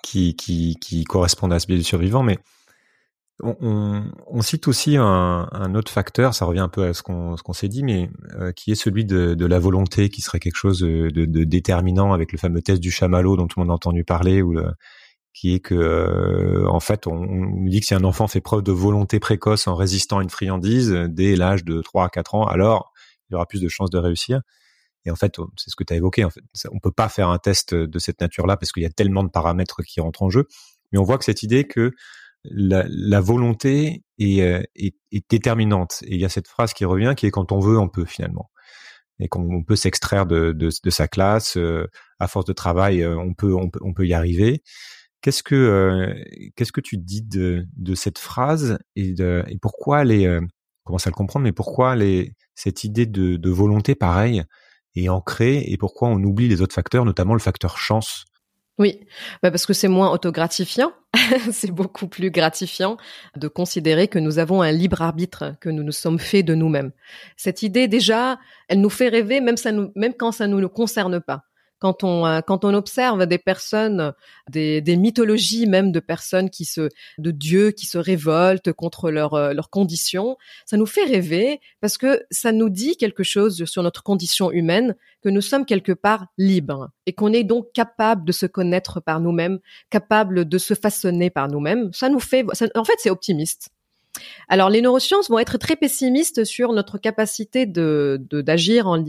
qui, qui, correspondent à ce biais du survivant, mais on, cite aussi un, autre facteur, ça revient un peu à ce qu'on s'est dit, mais euh, qui est celui de, la volonté, qui serait quelque chose de, de, déterminant avec le fameux test du chamallow dont tout le monde a entendu parler, ou qui est que euh, en fait on, on, dit que si un enfant fait preuve de volonté précoce en résistant à une friandise dès l'âge de 3 à 4 ans, alors il aura plus de chances de réussir. Et en fait, c'est ce que tu as évoqué. En fait, on peut pas faire un test de cette nature-là parce qu'il y a tellement de paramètres qui rentrent en jeu. Mais on voit que cette idée que la, la volonté est, euh, est, est, déterminante. Et il y a cette phrase qui revient, qui est quand on veut, on peut finalement. Et qu'on peut s'extraire de, de, de, sa classe, euh, à force de travail, euh, on peut, on peut y arriver. Qu'est-ce que, qu'est-ce que tu dis de, de cette phrase et, de, et pourquoi est, commence à le comprendre, mais pourquoi les, cette idée de, de volonté, pareil, est ancrée et pourquoi on oublie les autres facteurs, notamment le facteur chance? Oui, bah parce que c'est moins autogratifiant. [LAUGHS] c'est beaucoup plus gratifiant de considérer que nous avons un libre arbitre, que nous nous sommes faits de nous-mêmes. Cette idée, déjà, elle nous fait rêver, même, ça nous, même quand ça ne nous concerne pas quand on euh, quand on observe des personnes, des, des mythologies même de personnes qui se de dieux qui se révoltent contre leurs euh, leurs conditions, ça nous fait rêver parce que ça nous dit quelque chose sur notre condition humaine que nous sommes quelque part libres et qu'on est donc capable de se connaître par nous-mêmes, capable de se façonner par nous-mêmes. Ça nous fait en fait c'est optimiste. Alors, les neurosciences vont être très pessimistes sur notre capacité de d'agir en,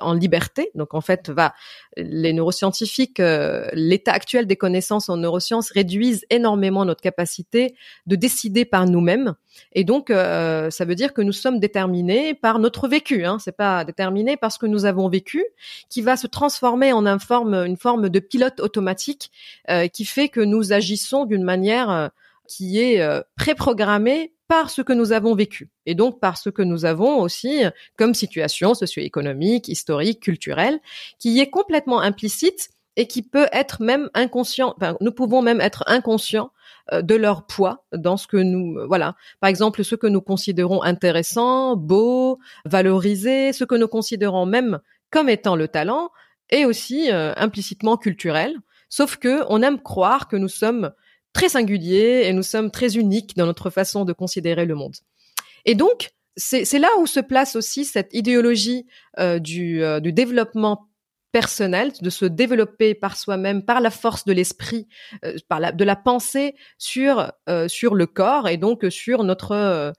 en liberté. Donc, en fait, va les neuroscientifiques, euh, l'état actuel des connaissances en neurosciences réduisent énormément notre capacité de décider par nous-mêmes. Et donc, euh, ça veut dire que nous sommes déterminés par notre vécu. Hein. C'est pas déterminé parce que nous avons vécu, qui va se transformer en une forme, une forme de pilote automatique euh, qui fait que nous agissons d'une manière qui est euh, préprogrammé par ce que nous avons vécu et donc par ce que nous avons aussi comme situation socio-économique, historique, culturelle, qui est complètement implicite et qui peut être même inconscient. Nous pouvons même être inconscients euh, de leur poids dans ce que nous, voilà. Par exemple, ce que nous considérons intéressant, beau, valorisé, ce que nous considérons même comme étant le talent, est aussi euh, implicitement culturel. Sauf que on aime croire que nous sommes très singulier et nous sommes très uniques dans notre façon de considérer le monde. Et donc, c'est là où se place aussi cette idéologie euh, du, euh, du développement personnel, de se développer par soi-même, par la force de l'esprit, euh, par la, de la pensée sur sur le corps et donc sur notre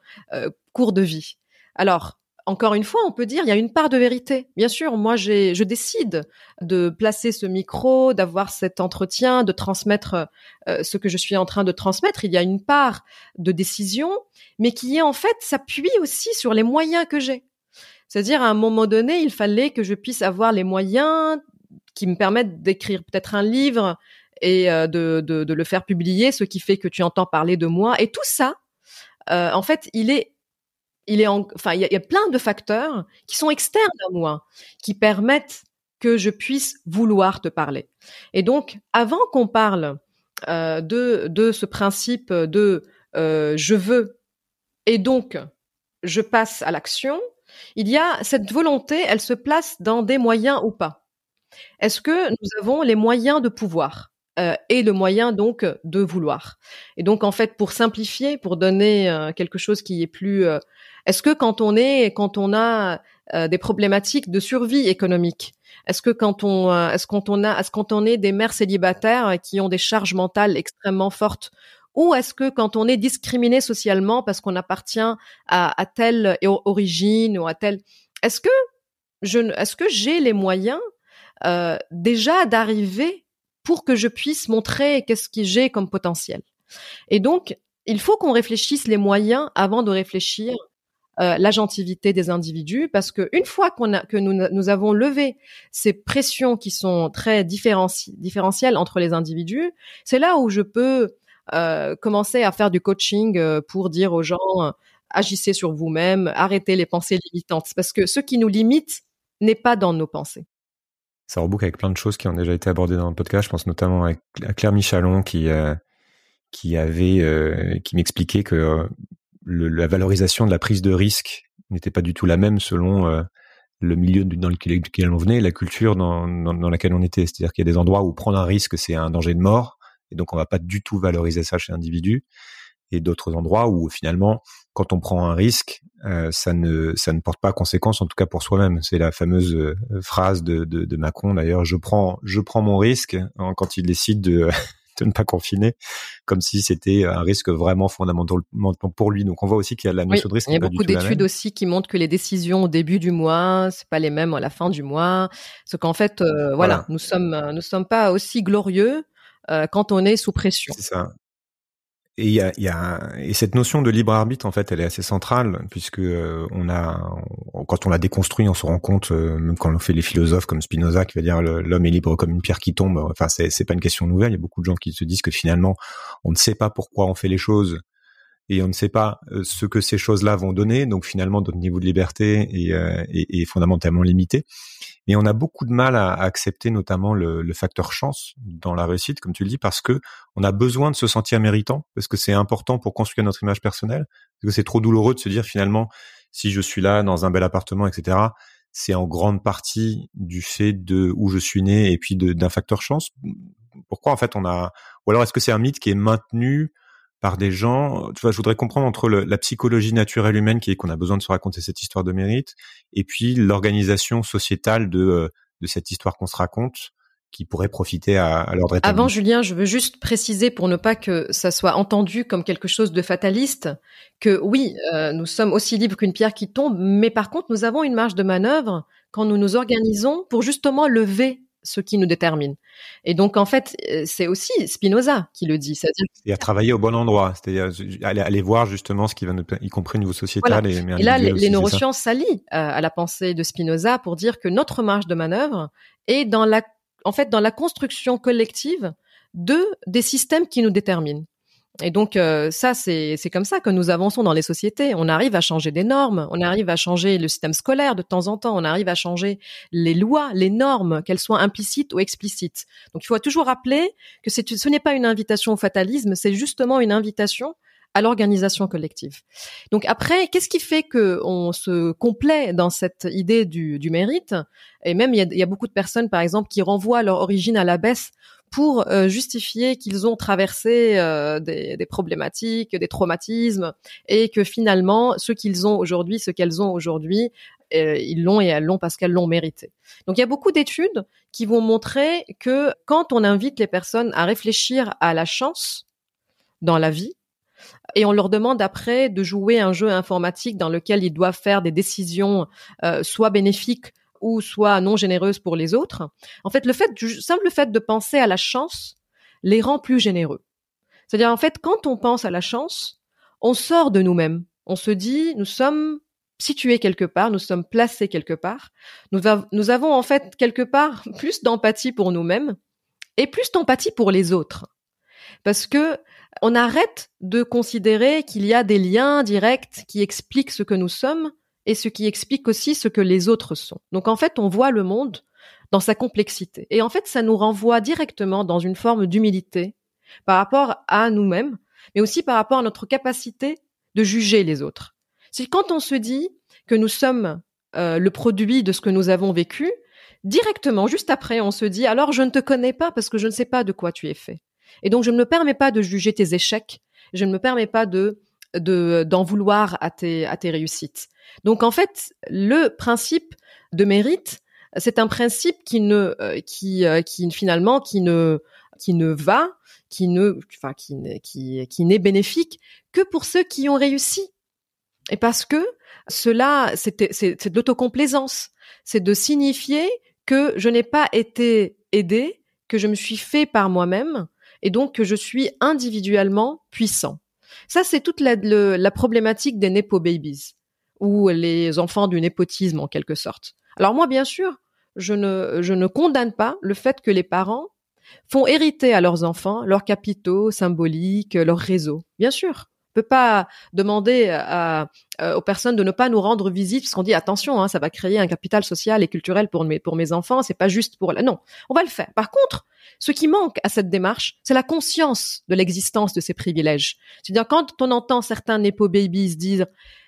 cours de vie. Alors, encore une fois, on peut dire il y a une part de vérité. Bien sûr, moi, je décide de placer ce micro, d'avoir cet entretien, de transmettre euh, ce que je suis en train de transmettre. Il y a une part de décision, mais qui est en fait s'appuie aussi sur les moyens que j'ai. C'est-à-dire, à un moment donné, il fallait que je puisse avoir les moyens qui me permettent d'écrire peut-être un livre et euh, de, de, de, le faire publier, ce qui fait que tu entends parler de moi. Et tout ça, euh, en fait, il est il est enfin, il y, a, plein de facteurs qui sont externes à moi, qui permettent que je puisse vouloir te parler. Et donc, avant qu'on parle euh, de de ce principe de euh, je veux et donc je passe à l'action, il y a cette volonté, elle se place dans des moyens ou pas. Est-ce que nous avons les moyens de pouvoir euh, et le moyen donc de vouloir? Et donc en fait, pour simplifier, pour donner quelque chose qui est plus est-ce que quand on est, quand on a euh, des problématiques de survie économique, est-ce que quand on, euh, on a, est des mères célibataires qui ont des charges mentales extrêmement fortes, ou est-ce que quand on est discriminé socialement parce qu'on appartient à, telle origine ou à telle, est-ce que je, est-ce j'ai les moyens euh, déjà d'arriver pour que je puisse montrer qu'est-ce que j'ai comme potentiel? Et donc, il faut qu'on réfléchisse les moyens avant de réfléchir euh, l'agentivité des individus, parce que une fois qu'on a que nous, nous avons levé ces pressions qui sont très différenci différentielles entre les individus, c'est là où je peux euh, commencer à faire du coaching euh, pour dire aux gens euh, agissez sur vous-même, arrêtez les pensées limitantes, parce que ce qui nous limite n'est pas dans nos pensées. Ça reboucle avec plein de choses qui ont déjà été abordées dans le podcast. Je pense notamment à Claire Michalon qui qui avait qui m'expliquait que le, la valorisation de la prise de risque n'était pas du tout la même selon euh, le milieu dans lequel, on venait, la culture dans, dans, dans laquelle on était. C'est-à-dire qu'il y a des endroits où prendre un risque, c'est un danger de mort, et donc on va pas du tout valoriser ça chez l'individu. Et d'autres endroits où finalement, quand on prend un risque, euh, ça ne ça ne porte pas conséquence, en tout cas pour soi-même. C'est la fameuse euh, phrase de, de, de Macron d'ailleurs. Je prends je prends mon risque hein, quand il décide de de ne pas confiner, comme si c'était un risque vraiment fondamental pour lui. Donc on voit aussi qu'il y a la notion de risque. Il y a beaucoup d'études aussi qui montrent que les décisions au début du mois, c'est pas les mêmes à la fin du mois. Ce qu'en fait, euh, voilà, nous sommes, nous sommes pas aussi glorieux euh, quand on est sous pression. C'est ça. Et y a, y a, et cette notion de libre arbitre en fait, elle est assez centrale puisque euh, on a, quand on la déconstruit, on se rend compte, euh, même quand on fait les philosophes comme Spinoza qui va dire l'homme est libre comme une pierre qui tombe. Enfin, c'est pas une question nouvelle. Il y a beaucoup de gens qui se disent que finalement, on ne sait pas pourquoi on fait les choses et on ne sait pas euh, ce que ces choses-là vont donner. Donc finalement, notre niveau de liberté est, euh, est, fondamentalement limité. Et on a beaucoup de mal à, accepter notamment le, le, facteur chance dans la réussite, comme tu le dis, parce que on a besoin de se sentir méritant, parce que c'est important pour construire notre image personnelle, parce que c'est trop douloureux de se dire finalement, si je suis là dans un bel appartement, etc., c'est en grande partie du fait de où je suis né et puis d'un facteur chance. Pourquoi en fait on a, ou alors est-ce que c'est un mythe qui est maintenu par des gens. Tu vois, je voudrais comprendre entre la psychologie naturelle humaine qui est qu'on a besoin de se raconter cette histoire de mérite, et puis l'organisation sociétale de euh, de cette histoire qu'on se raconte qui pourrait profiter à, à l'ordre établi. Avant, Julien, je veux juste préciser pour ne pas que ça soit entendu comme quelque chose de fataliste, que oui, euh, nous sommes aussi libres qu'une pierre qui tombe, mais par contre, nous avons une marge de manœuvre quand nous nous organisons pour justement lever ce qui nous détermine. Et donc, en fait, euh, c'est aussi Spinoza qui le dit. C'est-à-dire et à travailler au bon endroit, c'est-à-dire aller, aller, voir justement ce qui va nous, y compris au niveau sociétal et, et là, les, les neurosciences s'allient à, à la pensée de Spinoza pour dire que notre marge de manœuvre est dans la, en fait, dans la construction collective de des systèmes qui nous déterminent. Et donc euh, ça, c'est comme ça que nous avançons dans les sociétés. On arrive à changer des normes, on arrive à changer le système scolaire de temps en temps, on arrive à changer les lois, les normes, qu'elles soient implicites ou explicites. Donc il faut toujours rappeler que ce n'est pas une invitation au fatalisme, c'est justement une invitation à l'organisation collective. Donc après, qu'est-ce qui fait que on se complaît dans cette idée du, du mérite? Et même il y, a, il y a beaucoup de personnes, par exemple, qui renvoient leur origine à la baisse pour euh, justifier qu'ils ont traversé euh, des, problématiques, des traumatismes, et que finalement, ce qu'ils ont aujourd'hui, ce qu'elles ont aujourd'hui, euh, ils l'ont et elles l'ont parce qu'elles l'ont mérité. Donc il y a beaucoup d'études qui vont montrer que quand on invite les personnes à réfléchir à la chance dans la vie, et on leur demande après de jouer un jeu informatique dans lequel ils doivent faire des décisions soit bénéfiques ou soit non généreuses pour les autres. En fait, le simple fait de penser à la chance les rend plus généreux. C'est-à-dire en fait, quand on pense à la chance, on sort de nous-mêmes. On se dit, nous sommes situés quelque part, nous sommes placés quelque part. Nous, nous avons en fait quelque part [LAUGHS] plus d'empathie pour nous-mêmes et plus d'empathie pour les autres. Parce que on arrête de considérer qu'il y a des liens directs qui expliquent ce que nous sommes et ce qui explique aussi ce que les autres sont. Donc en fait, on voit le monde dans sa complexité. Et en fait, ça nous renvoie directement dans une forme d'humilité par rapport à nous-mêmes, mais aussi par rapport à notre capacité de juger les autres. C'est quand on se dit que nous sommes euh, le produit de ce que nous avons vécu, directement, juste après, on se dit alors je ne te connais pas parce que je ne sais pas de quoi tu es fait. Et donc je ne me permets pas de juger tes échecs, je ne me permets pas de d'en vouloir à tes à tes réussites. Donc en fait, le principe de mérite, c'est un principe qui ne euh, qui euh, qui finalement qui ne qui ne va qui ne enfin qui qui qui n'est bénéfique que pour ceux qui ont réussi. Et parce que cela c'est c'est de l'autocomplaisance, c'est de signifier que je n'ai pas été aidé, que je me suis fait par moi-même et donc que je suis individuellement puissant. Ça, c'est toute la, la problématique des nepo babies ou les enfants du népotisme en quelque sorte. Alors moi, bien sûr, je ne, je ne condamne pas le fait que les parents font hériter à leurs enfants leurs capitaux symboliques, leurs réseaux. Bien sûr, peut pas demander à, aux personnes de ne pas nous rendre visite parce qu'on dit attention, hein, ça va créer un capital social et culturel pour mes pour mes enfants. C'est pas juste pour la. Non, on va le faire. Par contre, ce qui manque à cette démarche, c'est la conscience de l'existence de ces privilèges. C'est-à-dire quand on entend certains nepo babies dire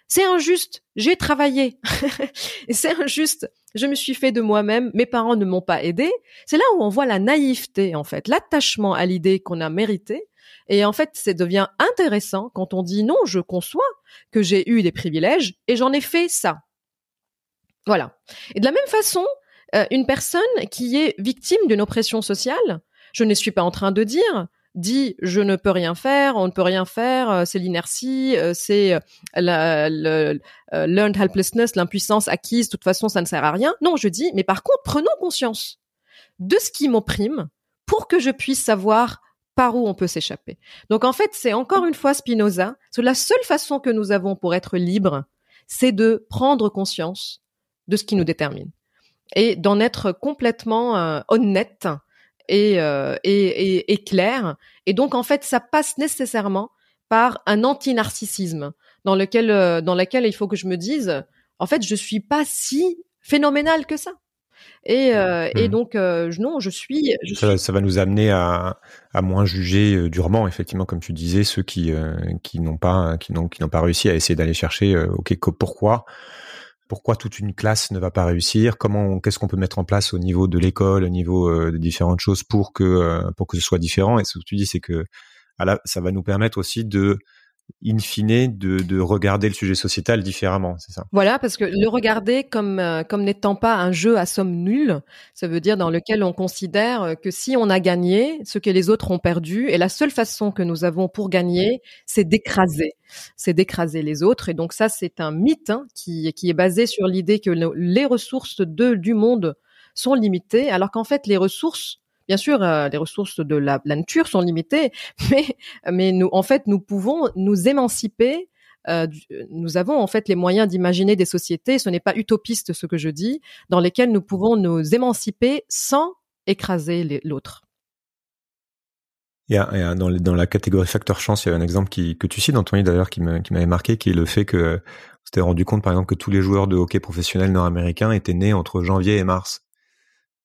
c'est injuste, j'ai travaillé. [LAUGHS] c'est injuste, je me suis fait de moi-même, mes parents ne m'ont pas aidé. C'est là où on voit la naïveté, en fait, l'attachement à l'idée qu'on a mérité et en fait, ça devient intéressant quand on dit non, je conçois que j'ai eu des privilèges et j'en ai fait ça. Voilà. Et de la même façon, euh, une personne qui est victime d'une oppression sociale, je ne suis pas en train de dire dit je ne peux rien faire, on ne peut rien faire, euh, c'est l'inertie, euh, c'est la, le, learned helplessness, l'impuissance acquise, de toute façon ça ne sert à rien. Non, je dis mais par contre prenons conscience de ce qui m'opprime pour que je puisse savoir par où on peut s'échapper. Donc en fait, c'est encore une fois Spinoza, c'est la seule façon que nous avons pour être libres, c'est de prendre conscience de ce qui nous détermine et d'en être complètement euh, honnête euh, et, et, clair. Et donc en fait, ça passe nécessairement par un anti-narcissisme dans lequel euh, dans lequel il faut que je me dise en fait, je suis pas si phénoménal que ça. Et, euh, et mmh. donc, euh, non, je suis. Je ça, ça, va nous amener à, à moins juger durement, effectivement, comme tu disais, ceux qui qui n'ont pas qui n'ont qui n'ont pas réussi à essayer d'aller chercher. ok, pourquoi pourquoi toute une classe ne va pas réussir Comment qu'est-ce qu'on peut mettre en place au niveau de l'école, au niveau de différentes choses pour que pour que ce soit différent. Et ce que tu dis, c'est que ça va nous permettre aussi de in fine de, de, regarder le sujet sociétal différemment, c'est ça? Voilà, parce que le regarder comme euh, comme n'étant pas un jeu à somme nulle, ça veut dire dans lequel on considère que si on a gagné, ce que les autres ont perdu, et la seule façon que nous avons pour gagner, c'est d'écraser, c'est d'écraser les autres, et donc ça c'est un mythe hein, qui qui est basé sur l'idée que les ressources du monde sont limitées, alors qu'en fait les ressources Bien sûr, euh, les ressources de la, nature sont limitées, [LAUGHS] mais mais nous, en fait, nous pouvons nous émanciper. Euh, nous avons en fait les moyens d'imaginer des sociétés. Ce n'est pas utopiste ce que je dis, dans lesquelles nous pouvons nous émanciper sans écraser l'autre. Dans, la catégorie facteur chance, il y a un exemple que tu cites dans ton livre d'ailleurs qui m'avait marqué, qui est le fait que on s'était rendu compte par exemple que tous les joueurs de hockey professionnels nord-américains étaient nés entre janvier et mars.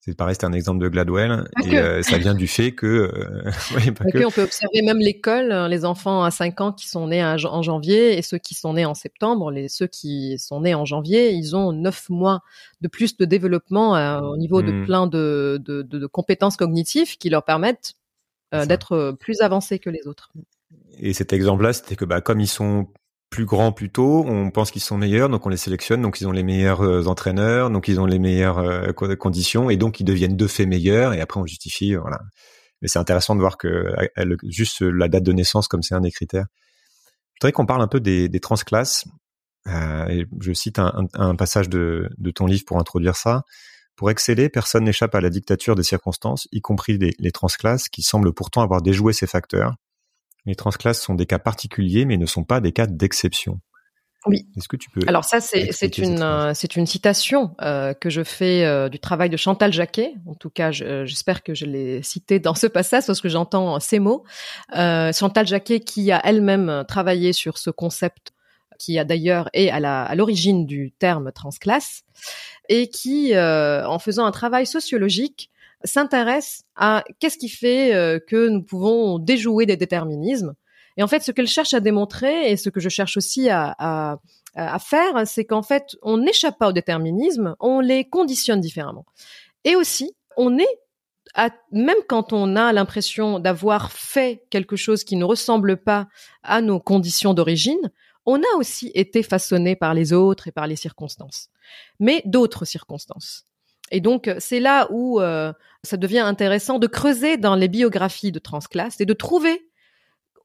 C'est pareil, c'était un exemple de Gladwell. et euh, ça vient du fait que... Euh, [LAUGHS] On peut observer même l'école, hein, les enfants à 5 ans qui sont nés en janvier et ceux qui sont nés en septembre. Les, ceux qui sont nés en janvier, ils ont 9 mois de plus de développement euh, au niveau de hmm. plein de, de, de, compétences cognitives qui leur permettent d'être plus avancés que les autres. Et cet exemple-là, c'était que bah, comme ils sont plus grands plus tôt, on pense qu'ils sont meilleurs, donc on les sélectionne, donc ils ont les meilleurs euh, entraîneurs, donc ils ont les meilleures euh, conditions, et donc ils deviennent de fait meilleurs, et après on justifie, voilà. Mais c'est intéressant de voir que juste la date de naissance, comme c'est un des critères. voudrais qu'on parle un peu des, transclasses. Euh, je cite un, passage de, de, ton livre pour introduire ça. Pour exceller, personne n'échappe à la dictature des circonstances, y compris les, les transclasses qui semblent pourtant avoir déjoué ces facteurs. Les transclasses sont des cas particuliers, mais ne sont pas des cas d'exception. Oui. Est-ce que tu peux Alors ça, c'est c'est une euh, c'est une citation euh, que je fais euh, du travail de Chantal Jacquet. En tout cas, j'espère que je l'ai cité dans ce passage parce que j'entends ces mots. Chantal Jacquet, qui a elle-même travaillé sur ce concept, qui a d'ailleurs est à la à l'origine du terme transclasse, et qui, en faisant un travail sociologique, s'intéresse à qu'est-ce qui fait que nous pouvons déjouer des déterminismes et en fait, ce qu'elle cherche à démontrer et ce que je cherche aussi à, à, à faire, c'est qu'en fait, on n'échappe pas au déterminisme, on les conditionne différemment. Et aussi, on est même quand on a l'impression d'avoir fait quelque chose qui ne ressemble pas à nos conditions d'origine, on a aussi été façonné par les autres et par les circonstances, mais d'autres circonstances. Et donc, c'est là où euh, ça devient intéressant de creuser dans les biographies de transclasse et de trouver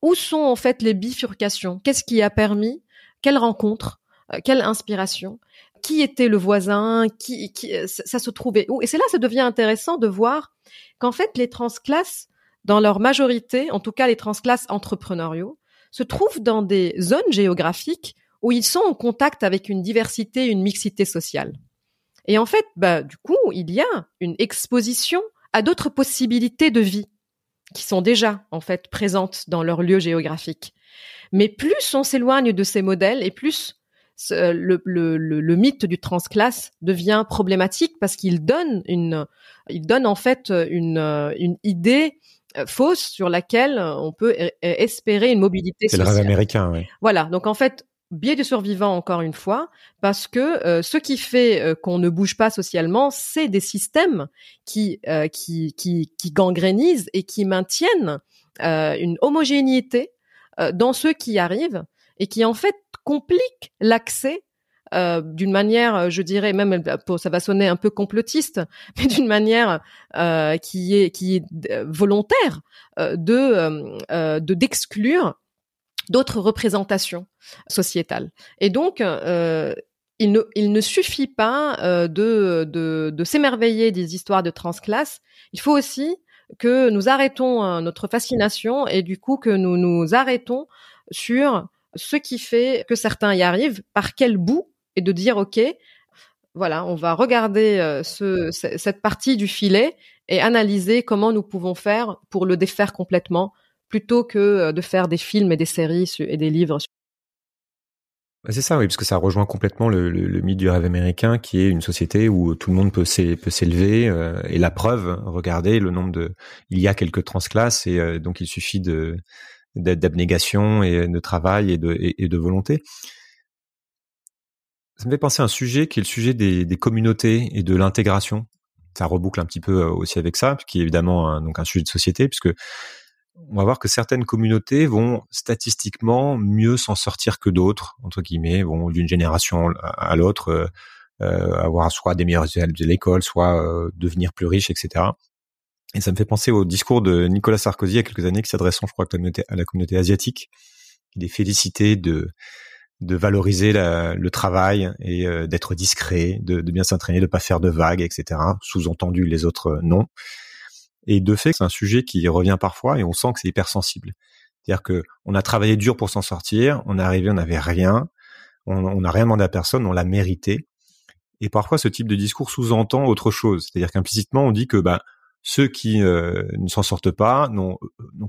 où sont en fait les bifurcations. Qu'est-ce qui a permis? Quelle rencontre? Euh, Quelle inspiration? Qui était le voisin? Qui, qui euh, ça, se trouvait où? Et c'est là ça devient intéressant de voir qu'en fait les transclasses, dans leur majorité, en tout cas les transclasses entrepreneuriaux, se trouvent dans des zones géographiques où ils sont en contact avec une diversité, une mixité sociale. Et en fait, bah, du coup, il y a une exposition à d'autres possibilités de vie qui sont déjà en fait présentes dans leur lieu géographique. Mais plus on s'éloigne de ces modèles et plus le, le, le, mythe du transclasse devient problématique parce qu'il donne une, il donne en fait une, une idée euh, fausse sur laquelle on peut espérer une mobilité sociale. C'est le rêve américain, oui. Voilà. Donc en fait, biais du survivant encore une fois, parce que euh, ce qui fait euh, qu'on ne bouge pas socialement, c'est des systèmes qui, euh, qui, qui, qui gangrénisent et qui maintiennent une homogénéité dans ceux qui arrivent et qui en fait compliquent l'accès d'une manière, je dirais même, ça va sonner un peu complotiste, [LAUGHS] mais d'une manière qui est qui est volontaire de de d'exclure d'autres représentations sociétales. Et donc, euh, il, ne, il ne suffit pas euh, de, de, de s'émerveiller des histoires de transclasse. Il faut aussi que nous arrêtons euh, notre fascination et du coup que nous nous arrêtons sur ce qui fait que certains y arrivent, par quel bout, et de dire ok, voilà, on va regarder ce, cette partie du filet et analyser comment nous pouvons faire pour le défaire complètement plutôt que euh, de faire des films et des séries et des livres. Bah, c'est ça, oui, parce que ça rejoint complètement le, mythe du rêve américain, qui est une société où tout le monde peut s'élever. Euh, et la preuve, regardez le nombre de, il y a quelques transclasses, et euh, donc il suffit de d'abnégation et de travail et de, volonté. Ça me fait penser à un sujet qui est le sujet des, des communautés et de l'intégration. Ça reboucle un petit peu aussi avec ça, qui est évidemment un, donc un sujet de société, puisque on va voir que certaines communautés vont statistiquement mieux s'en sortir que d'autres, entre guillemets, vont d'une génération à l'autre euh, euh, avoir soit des meilleurs résultats de l'école, soit euh, devenir plus riches, etc. Et ça me fait penser au discours de Nicolas Sarkozy il y a quelques années qui s'adressant, je crois, à la communauté asiatique, il est félicité de de valoriser le travail et d'être discret, de, de bien s'entraîner, de pas faire de vagues, etc. Sous-entendu, les autres non. Et de fait, c'est un sujet qui revient parfois et on sent que c'est hypersensible. C'est-à-dire que on a travaillé dur pour s'en sortir, on est arrivé, on n'avait rien, on n'a rien demandé à personne, on l'a mérité. Et parfois, ce type de discours sous-entend autre chose. C'est-à-dire qu'implicitement, on dit que bah, ceux qui euh, ne s'en sortent pas n'ont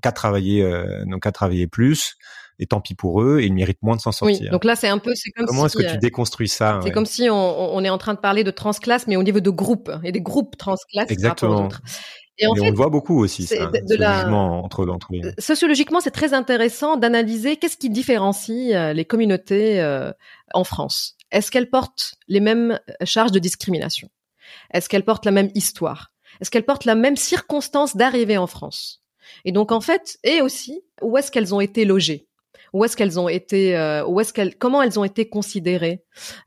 qu'à travailler, euh, n'ont qu'à travailler plus, et tant pis pour eux, et ils méritent moins de s'en sortir. Oui, donc là, c'est un peu, c'est comme Comment est-ce que tu euh, déconstruis ça C'est comme si on, on, est en train de parler de transclasse, mais au niveau de groupe, et des groupes transclasses Exactement. par rapport et, on le voit beaucoup aussi, ça, de, la... entre, entre les... Sociologiquement, c'est très intéressant d'analyser qu'est-ce qui différencie euh, les communautés euh, en France. Est-ce qu'elles portent les mêmes charges de discrimination? Est-ce qu'elles portent la même histoire? Est-ce qu'elles portent la même circonstance d'arrivée en France? Et donc, en fait, et aussi, où est-ce qu'elles ont été logées? Où est-ce qu'elles ont été, euh, où est-ce qu'elles, comment elles ont été considérées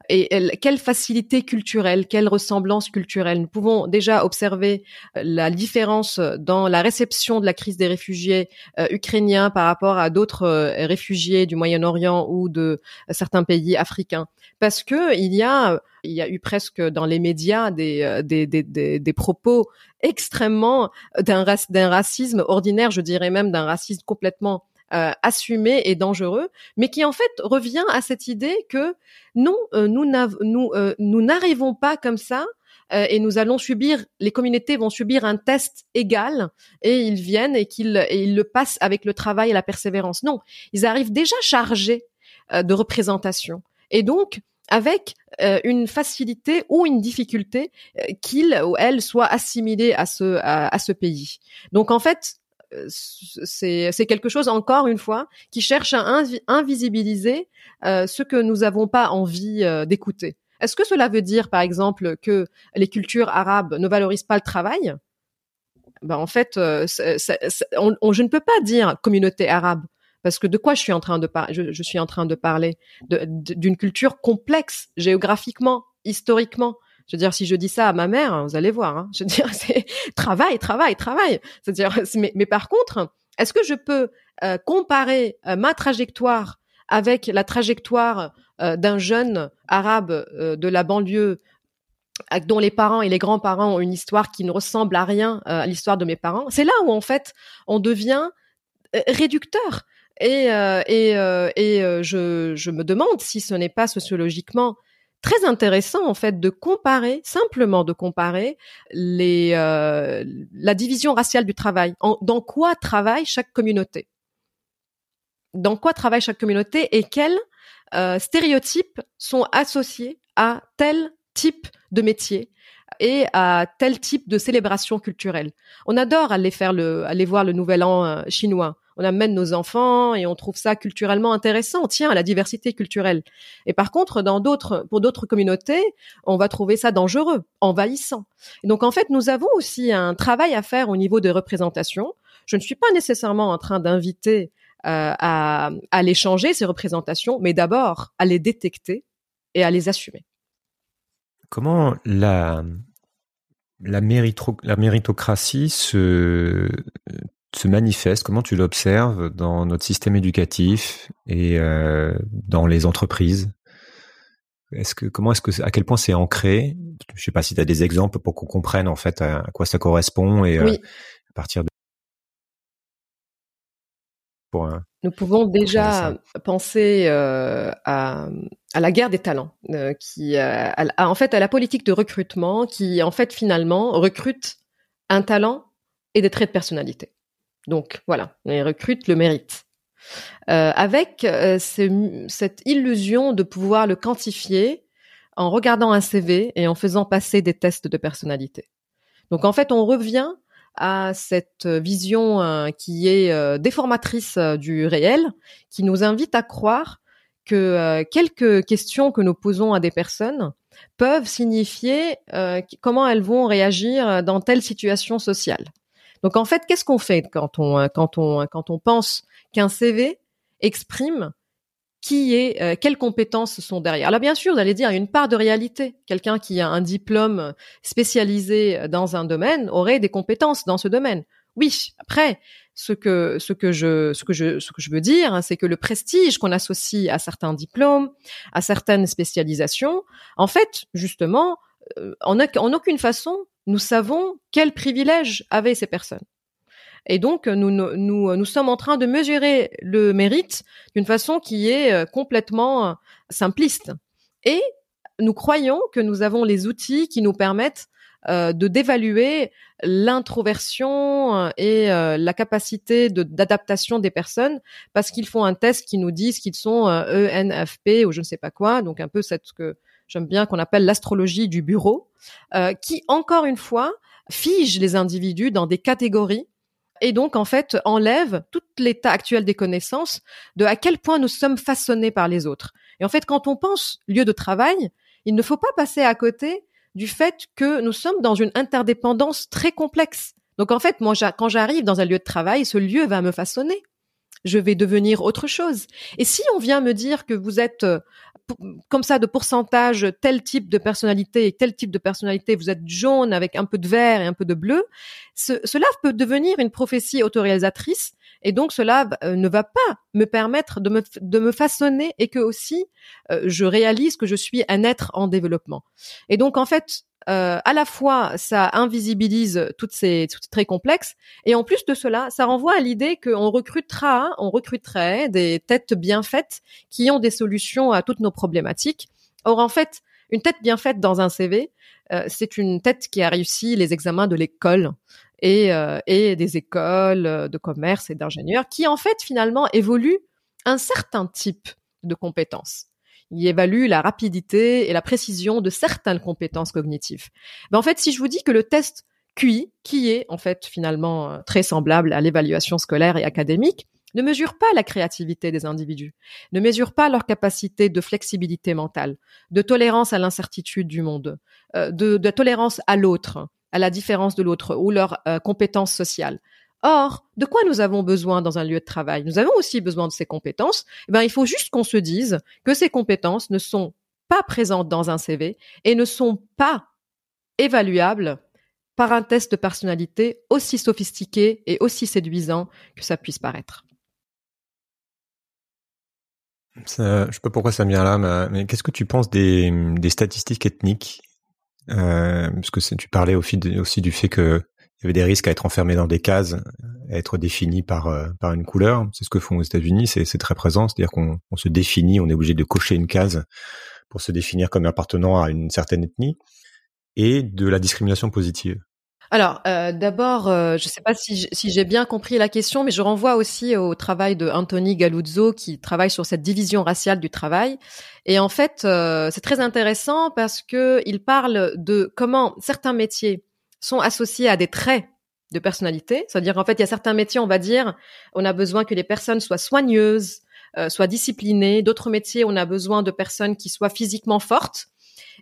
et quelle facilité culturelle, quelle ressemblance culturelle. Nous pouvons déjà observer euh, la différence dans la réception de la crise des réfugiés euh, ukrainiens par rapport à d'autres réfugiés du Moyen-Orient ou de certains pays africains, parce que il y a il y a eu presque dans les médias des, des, des, des, des propos extrêmement d'un racisme ordinaire, je dirais même d'un racisme complètement euh, assumé et dangereux, mais qui en fait revient à cette idée que non, euh, nous euh, nous n'arrivons pas comme ça et nous allons subir, les communautés vont subir un test égal et ils viennent et qu'ils ils le passent avec le travail et la persévérance. Non, ils arrivent déjà chargés de représentation et donc avec une facilité ou une difficulté qu'ils ou elles soient assimilés à ce à ce pays. Donc en fait, c'est quelque chose encore une fois qui cherche à invisibiliser euh, ce que nous n'avons pas envie euh, d'écouter. Est-ce que cela veut dire, par exemple, que les cultures arabes ne valorisent pas le travail? Ben, en fait, euh, je ne peux pas dire communauté arabe parce que de quoi je, suis en train de parler? D'une culture complexe géographiquement, historiquement. Je veux dire, si je dis ça à ma mère, vous allez voir. Hein, je veux dire, [LAUGHS] c'est travail, travail, travail. C'est-à-dire, mais, mais, par contre, est-ce que je peux euh, comparer euh, ma trajectoire avec la trajectoire euh, d'un jeune arabe de la banlieue dont les parents et les grands-parents ont une histoire qui ne ressemble à rien à l'histoire de mes parents? C'est là où en fait on devient réducteur. Et, et, et je, je me demande si ce n'est pas sociologiquement très intéressant en fait de comparer simplement de comparer euh, la division raciale du travail. dans quoi travaille chaque communauté? Dans quoi travaille chaque communauté et quels euh, stéréotypes sont associés à tel type de métier et à tel type de célébration culturelle? On adore aller faire le aller voir le Nouvel An euh, chinois on amène nos enfants et on trouve ça culturellement intéressant. Tiens, la diversité culturelle. Et par contre, dans d'autres, pour d'autres communautés, on va trouver ça dangereux, envahissant. Et donc, en fait, nous avons aussi un travail à faire au niveau de représentation. Je ne suis pas nécessairement en train d'inviter euh, à, à les changer, ces représentations, mais d'abord à les détecter et à les assumer. Comment la, la, la méritocratie se se manifeste Comment tu l'observes dans notre système éducatif et euh, dans les entreprises? Est-ce que comment est-ce que à quel point c'est ancré? Je sais pas si tu as des exemples pour qu'on comprenne en fait à, quoi ça correspond et euh, à partir de nous pouvons déjà penser euh, à, à, la guerre des talents, qui à, en fait à la politique de recrutement, qui en fait finalement recrute un talent et des traits de personnalité. Donc voilà, les recrutes le méritent. Euh, avec euh, cette illusion de pouvoir le quantifier en regardant un CV et en faisant passer des tests de personnalité. Donc en fait, on revient à cette vision euh, qui est déformatrice du réel, qui nous invite à croire que quelques questions que nous posons à des personnes peuvent signifier comment elles vont réagir dans telle situation sociale. Donc en fait, qu'est-ce qu'on fait quand on euh, quand on euh, quand on pense qu'un CV exprime qui est euh, quelles compétences sont derrière? Alors bien sûr, vous allez dire une part de réalité. Quelqu'un qui a un diplôme spécialisé dans un domaine aurait des compétences dans ce domaine. Oui, après ce que ce que je ce que je ce que je veux dire, hein, c'est que le prestige qu'on associe à certains diplômes, à certaines spécialisations, en fait, justement, en, en aucune façon nous savons quels privilèges avaient ces personnes. Et donc, nous, sommes en train de mesurer le mérite d'une façon qui est euh, complètement euh, simpliste. Et nous croyons que nous avons les outils qui nous permettent euh, de d'évaluer l'introversion et la capacité d'adaptation des personnes parce qu'ils font un test qui nous disent qu'ils sont ENFP e ou je ne sais pas quoi, donc un peu cette que j'aime bien qu'on appelle l'astrologie du bureau, euh, qui encore une fois fige les individus dans des catégories et donc en fait enlève tout l'état actuel des connaissances de à quel point nous sommes façonnés par les autres. Et en fait, quand on pense lieu de travail, il ne faut pas passer à côté du fait que nous sommes dans une interdépendance très complexe. Donc en fait, moi, quand j'arrive dans un lieu de travail, ce lieu va me façonner. je vais devenir autre chose. Et si on vient me dire que vous êtes euh, comme ça de pourcentage tel type de personnalité et tel type de personnalité, vous êtes jaune avec un peu de vert et un peu de bleu, cela peut devenir une prophétie autoréalisatrice et donc cela euh, ne va pas me permettre de me, de me façonner et que aussi euh, je réalise que je suis un être en développement. Et donc en fait, euh, à la fois ça invisibilise toutes ces toutes très complexes et en plus de cela, ça renvoie à l'idée qu'on recrutera, on recruterait des têtes bien faites qui ont des solutions à toutes nos problématiques. Or en fait, une tête bien faite dans un CV, euh, c'est une tête qui a réussi les examens de l'école et, euh, et des écoles de commerce et d'ingénieurs qui en fait finalement évoluent un certain type de compétences il évalue la rapidité et la précision de certaines compétences cognitives. Mais en fait, si je vous dis que le test QI, qui est en fait finalement euh, très semblable à l'évaluation scolaire et académique, ne mesure pas la créativité des individus, ne mesure pas leur capacité de flexibilité mentale, de tolérance à l'incertitude du monde, euh, de, tolérance à l'autre, à la différence de l'autre ou leurs euh, compétences sociales. Or, de quoi nous avons besoin dans un lieu de travail? Nous avons aussi besoin de ces compétences. Eh ben, il faut juste qu'on se dise que ces compétences ne sont pas présentes dans un CV et ne sont pas évaluables par un test de personnalité aussi sophistiqué et aussi séduisant que ça puisse paraître. Ça, je sais pas pourquoi ça me vient là, mais, qu'est-ce que tu penses des, statistiques ethniques? Euh, Parce que tu parlais aussi du fait que il y avait des risques à être enfermé dans des cases, à être défini par euh, par une couleur. C'est ce que font aux États-Unis, c'est très présent, c'est-à-dire qu'on on se définit, on est obligé de cocher une case pour se définir comme appartenant à une certaine ethnie, et de la discrimination positive. Alors, euh, d'abord, euh, je ne sais pas si, si j'ai bien compris la question, mais je renvoie aussi au travail de Anthony Galuzzo qui travaille sur cette division raciale du travail. Et en fait, c'est très intéressant parce que il parle de comment certains métiers sont associés à des traits de personnalité. C'est-à-dire en fait, il y a certains métiers, on va dire, on a besoin que les personnes soient soigneuses, euh, soient disciplinées. D'autres métiers, on a besoin de personnes qui soient physiquement fortes.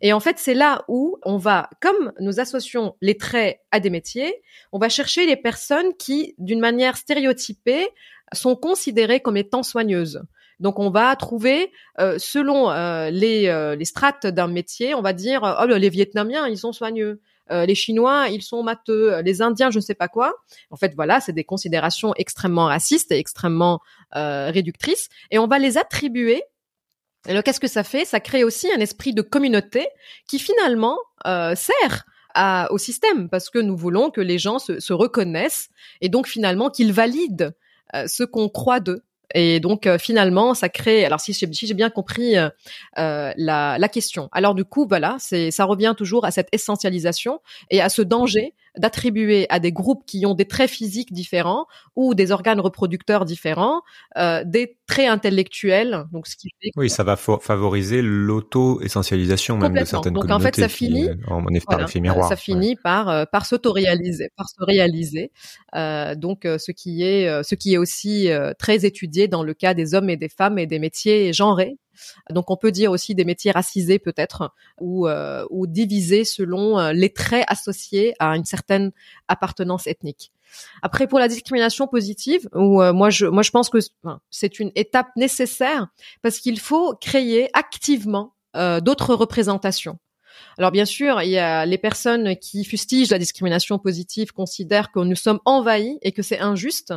Et en fait, c'est là où on va, comme nous associons les traits à des métiers, on va chercher les personnes qui, d'une manière stéréotypée, sont considérées comme étant soigneuses. Donc on va trouver, euh, selon euh, les, les strates d'un métier, on va dire, oh les Vietnamiens, ils sont soigneux. Euh, les Chinois, ils sont matheux, euh, les Indiens, je ne sais pas quoi. En fait, voilà, c'est des considérations extrêmement racistes et extrêmement euh, réductrices, et on va les attribuer. Alors, qu'est-ce que ça fait? Ça crée aussi un esprit de communauté qui finalement sert au système parce que nous voulons que les gens se, se reconnaissent et donc finalement qu'ils valident ce qu'on croit d'eux. Et donc euh, finalement, ça crée. Alors si j'ai bien compris euh, euh, la, la, question. Alors du coup, voilà, c'est ça revient toujours à cette essentialisation et à ce danger d'attribuer à des groupes qui ont des traits physiques différents ou des organes reproducteurs différents euh, des traits intellectuels. Donc, ce qui fait oui, ça va favoriser l'auto-essentialisation même de certaines donc, en fait, ça finit, en, miroir, ça finit par euh, par s'auto-réaliser, par se réaliser. Euh, donc, euh, ce qui est euh, ce qui est aussi très étudié dans le cas des hommes et des femmes et des métiers genrés donc on peut dire aussi des métiers racisés peut-être ou, euh, ou divisés selon euh, les traits associés à une certaine appartenance ethnique. Après pour la discrimination positive, où euh, moi je moi je pense que c'est une étape nécessaire parce qu'il faut créer activement d'autres représentations. Alors bien sûr, il y a les personnes qui fustigent la discrimination positive considèrent que nous sommes envahis et que c'est injuste.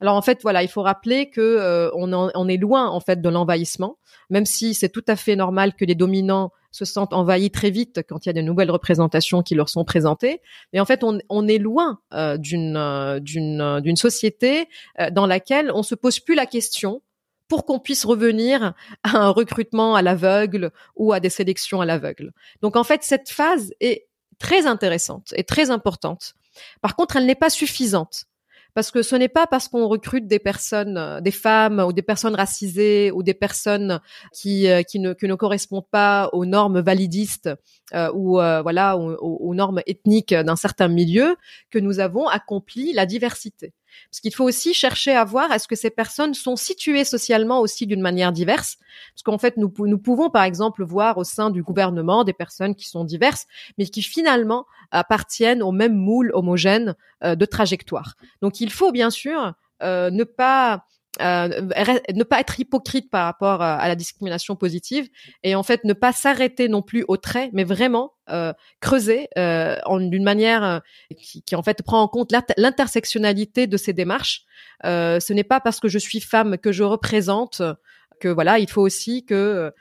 Alors en fait, voilà, il faut rappeler que euh, on, on, est loin en fait de l'envahissement, même si c'est tout à fait normal que les dominants se sentent envahis très vite quand il y a de nouvelles représentations qui leur sont présentées. Mais en fait, on, on est loin euh, d'une euh, d'une d'une société dans laquelle on se pose plus la question pour qu'on puisse revenir à un recrutement à l'aveugle ou à des sélections à l'aveugle. Donc en fait, cette phase est très intéressante et très importante. Par contre, elle n'est pas suffisante parce que ce n'est pas parce qu'on recrute des personnes, euh, des femmes ou des personnes racisées ou des personnes qui euh, ne correspondent pas aux normes validistes euh, ou voilà aux, normes ethniques d'un certain milieu que nous avons accompli la diversité. Parce qu'il faut aussi chercher à voir est-ce que ces personnes sont situées socialement aussi d'une manière diverse. Parce qu'en fait, nous, nous pouvons par exemple voir au sein du gouvernement des personnes qui sont diverses, mais qui finalement appartiennent au même moule homogène euh, de trajectoire. Donc il faut bien sûr euh, ne pas ne pas être hypocrite par rapport à la discrimination positive et en fait ne pas s'arrêter non plus au trait, mais vraiment creuser d'une manière qui, qui, en fait prend en compte l'intersectionnalité de ces démarches. ce n'est pas parce que je suis femme que je représente que voilà, il faut aussi que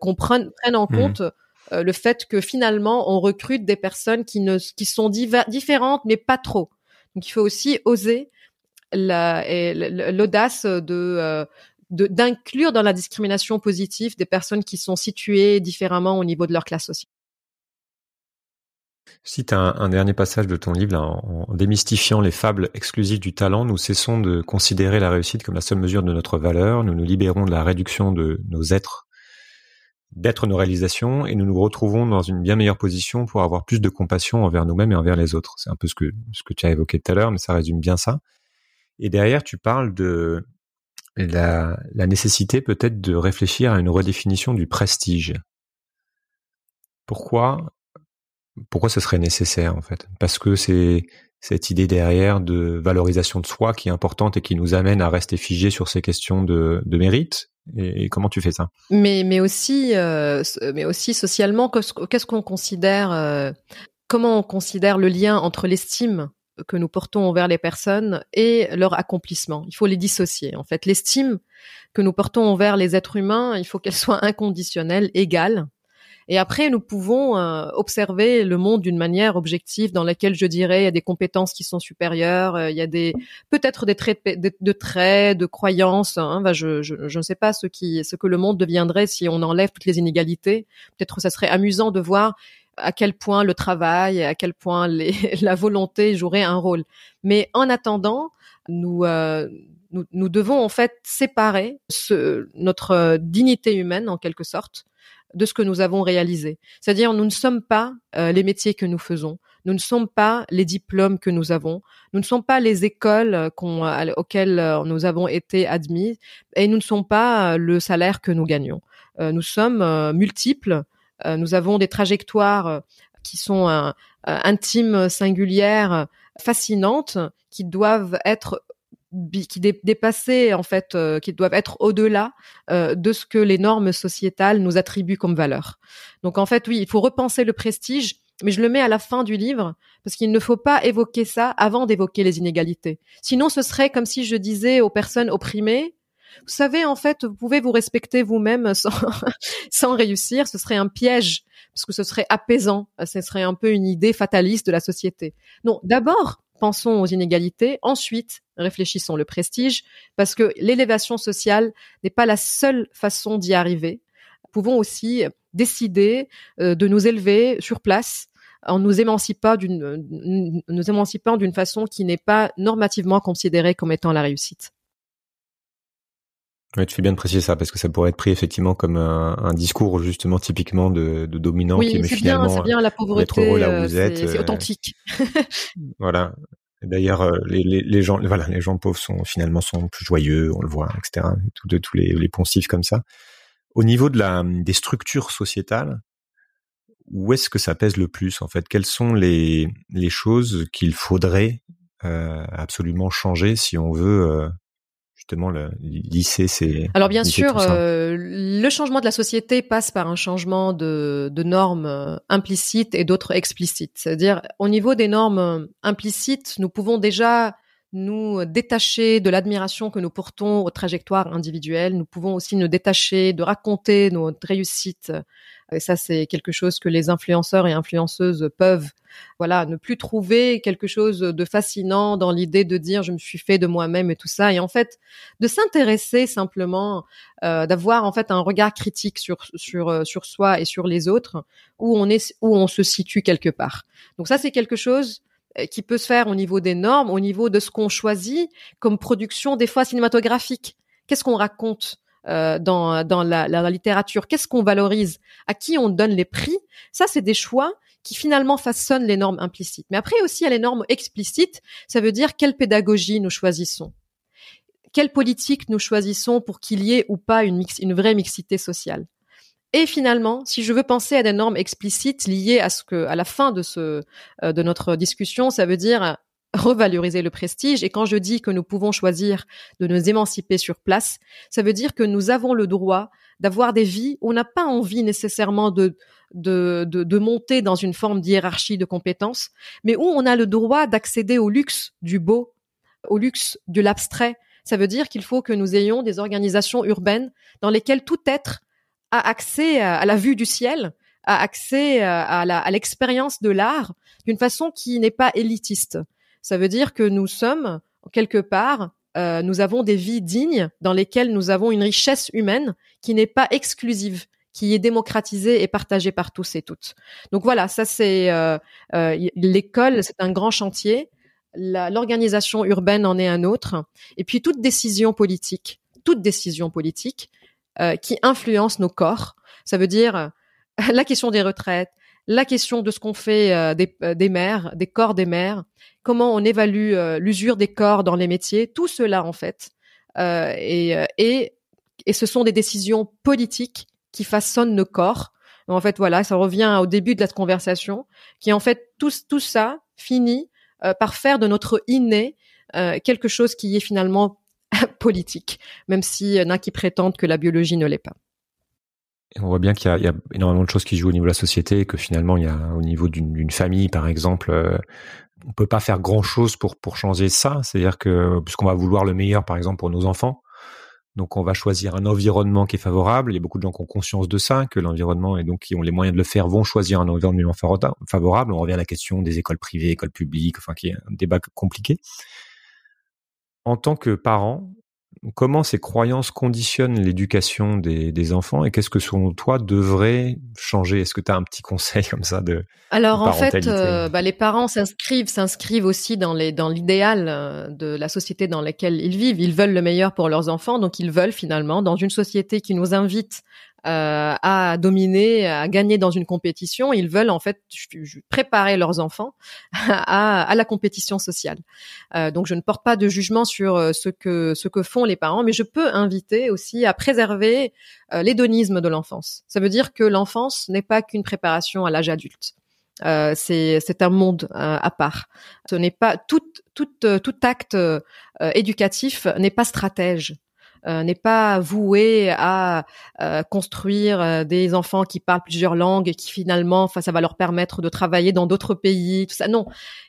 qu'on prenne, prenne en mmh. compte euh, le fait que finalement on recrute des personnes qui ne qui sont différentes mais pas trop. Donc il faut aussi oser l'audace euh, de d'inclure dans la discrimination positive des personnes qui sont situées différemment au niveau de leur classe sociale. Cite un, un, dernier passage de ton livre, en, en, démystifiant les fables exclusives du talent, nous cessons de considérer la réussite comme la seule mesure de notre valeur, nous nous libérons de la réduction de nos êtres d'être nos réalisations et nous nous retrouvons dans une bien meilleure position pour avoir plus de compassion envers nous-mêmes et envers les autres. C'est un peu ce que, ce que tu as évoqué tout à l'heure, mais ça résume bien ça. Et derrière, tu parles de la, nécessité peut-être de réfléchir à une redéfinition du prestige. Pourquoi, pourquoi ce serait nécessaire en fait? Parce que c'est cette idée derrière de valorisation de soi qui est importante et qui nous amène à rester figé sur ces questions de, de mérite, et, comment tu fais ça? Mais mais aussi euh, mais aussi socialement qu'est-ce qu'on considère euh, comment on considère le lien entre l'estime que nous portons envers les personnes et leur accomplissement. Il faut les dissocier. En fait, l'estime que nous portons envers les êtres humains, il faut qu'elle soit inconditionnelle, égale, et après, nous pouvons euh, observer le monde d'une manière objective dans laquelle je dirais il y a des compétences qui sont supérieures, euh, il y a des peut-être des traits de, traits, de croyances. Hein, je, je, je, ne sais pas ce qui, ce que le monde deviendrait si on enlève toutes les inégalités. Peut-être ça serait amusant de voir à quel point le travail, à quel point les, [LAUGHS] la volonté jouerait un rôle. Mais en attendant, nous, euh, nous, nous, devons en fait séparer ce, notre dignité humaine en quelque sorte de ce que nous avons réalisé. C'est-à-dire, nous ne sommes pas euh, les métiers que nous faisons, nous ne sommes pas les diplômes que nous avons, nous ne sommes pas les écoles euh, auxquelles euh, nous avons été admis, et nous ne sommes pas le salaire que nous gagnons. nous sommes multiples, nous avons des trajectoires qui sont intimes, singulières, fascinantes, qui doivent être qui en fait, euh, qui doivent être au-delà euh, de ce que les normes sociétales nous attribuent comme valeur. Donc en fait, oui, il faut repenser le prestige, mais je le mets à la fin du livre parce qu'il ne faut pas évoquer ça avant d'évoquer les inégalités. Sinon, ce serait comme si je disais aux personnes opprimées, vous savez, en fait, vous pouvez vous respecter vous-même [LAUGHS] sans, sans réussir. Ce serait un piège parce que ce serait apaisant. Ce serait un peu une idée fataliste de la société. Non, d'abord, pensons aux inégalités. Ensuite, réfléchissons le prestige, parce que l'élévation sociale n'est pas la seule façon d'y arriver. Nous pouvons aussi décider euh, de nous élever sur place en nous émancipant d'une nous émancipant d'une façon qui n'est pas normativement considérée comme étant la réussite. Ouais, tu fais bien de préciser ça parce que ça pourrait être pris effectivement comme un, discours justement typiquement de, de dominant oui, qui mais finalement c'est bien la pauvreté, là où vous êtes, c'est euh, authentique. [LAUGHS] voilà. D'ailleurs, euh, les, les, les, gens, voilà, les gens pauvres sont finalement sont plus joyeux, on le voit, etc. Tout de tous les, les poncifs comme ça. Au niveau de la des structures sociétales, où est-ce que ça pèse le plus en fait? Quelles sont les les choses qu'il faudrait euh, absolument changer si on veut justement le lycée c'est alors bien sûr euh, le changement de la société passe par un changement de, de normes euh, implicites et d'autres explicites c'est-à-dire au niveau des normes euh, implicites nous pouvons déjà nous détacher de l'admiration que nous portons aux trajectoires individuelles. Nous pouvons aussi nous détacher de raconter notre réussite. Et ça, c'est quelque chose que les influenceurs et influenceuses peuvent, voilà, ne plus trouver quelque chose de fascinant dans l'idée de dire je me suis fait de moi-même et tout ça. Et en fait, de s'intéresser simplement, euh, d'avoir en fait un regard critique sur sur euh, sur soi et sur les autres, où on est où on se situe quelque part. Donc ça, c'est quelque chose euh, qui peut se faire au niveau des normes, au niveau de ce qu'on choisit comme production des fois cinématographique. Qu'est-ce qu'on raconte? Euh, dans, dans la, la littérature Qu'est-ce qu'on valorise? À qui on donne les prix? Ça, c'est des choix qui finalement façonnent les normes implicites. Mais après aussi, il y a les normes explicites. Ça veut dire quelle pédagogie nous choisissons? Quelle politique nous choisissons pour qu'il y ait ou pas une, mix, une vraie mixité sociale? Et finalement, si je veux penser à des normes explicites liées à ce que, à la fin de ce, euh, de notre discussion, ça veut dire revaloriser le prestige. Et quand je dis que nous pouvons choisir de nous émanciper sur place, ça veut dire que nous avons le droit d'avoir des vies où on n'a pas envie nécessairement de, de, de, de, monter dans une forme d'hiérarchie de compétences, mais où on a le droit d'accéder au luxe du beau, au luxe de l'abstrait. Ça veut dire qu'il faut que nous ayons des organisations urbaines dans lesquelles tout être a accès à la vue du ciel, a accès à l'expérience de l'art d'une façon qui n'est pas élitiste. Ça veut dire que nous sommes quelque part, euh, nous avons des vies dignes dans lesquelles nous avons une richesse humaine qui n'est pas exclusive, qui est démocratisée et partagée par tous et toutes. Donc voilà, ça c'est euh, euh, l'école, c'est un grand chantier. L'organisation urbaine en est un autre. Et puis toute décision politique, toute décision politique qui influence nos corps. Ça veut dire [LAUGHS] la question des retraites, la question de ce qu'on fait euh, des, euh, des mères, des corps des mères, comment on évalue euh, l'usure des corps dans les métiers, tout cela en fait. et, et, et ce sont des décisions politiques qui façonnent nos corps. En fait, voilà, ça revient au début de la conversation, qui en fait tout, tout ça finit par faire de notre inné quelque chose qui est finalement [LAUGHS] politique, même s'il y en qui prétendent que la biologie ne l'est pas on voit bien qu'il y, a énormément de choses qui jouent au niveau de la société, et que finalement, il y a au niveau d'une famille, par exemple, euh, on peut pas faire grand chose pour pour changer ça. C'est-à-dire que puisqu'on va vouloir le meilleur, par exemple, pour nos enfants, donc on va choisir un environnement qui est favorable. Il y a beaucoup de gens qui ont conscience de ça, que l'environnement et donc qui ont les moyens de le faire vont choisir un environnement favorable. On revient à la question des écoles privées, écoles publiques, enfin qui est un débat compliqué. En tant que parent, comment ces croyances conditionnent l'éducation des, des, enfants et qu'est-ce que selon toi devrait changer? Est-ce que tu as un petit conseil comme ça de Alors en fait, euh, bah, les parents s'inscrivent s'inscrivent aussi dans les dans l'idéal euh, de la société dans laquelle ils vivent. Ils veulent le meilleur pour leurs enfants, donc ils veulent finalement dans une société qui nous invite à dominer, à gagner dans une compétition. Ils veulent en fait préparer leurs enfants [LAUGHS] à, à la compétition sociale. Euh, donc je ne porte pas de jugement sur euh, ce que ce que font les parents, mais je peux inviter aussi à préserver euh, l'hédonisme de l'enfance. Ça veut dire que l'enfance n'est pas qu'une préparation à l'âge adulte. Euh, c'est c'est un monde à part. Ce n'est pas tout tout tout acte éducatif n'est pas stratège. Euh, n'est pas voué à euh, construire euh, des enfants qui parlent plusieurs langues et qui finalement, enfin, ça va leur permettre de travailler dans d'autres pays. Tout ça, non.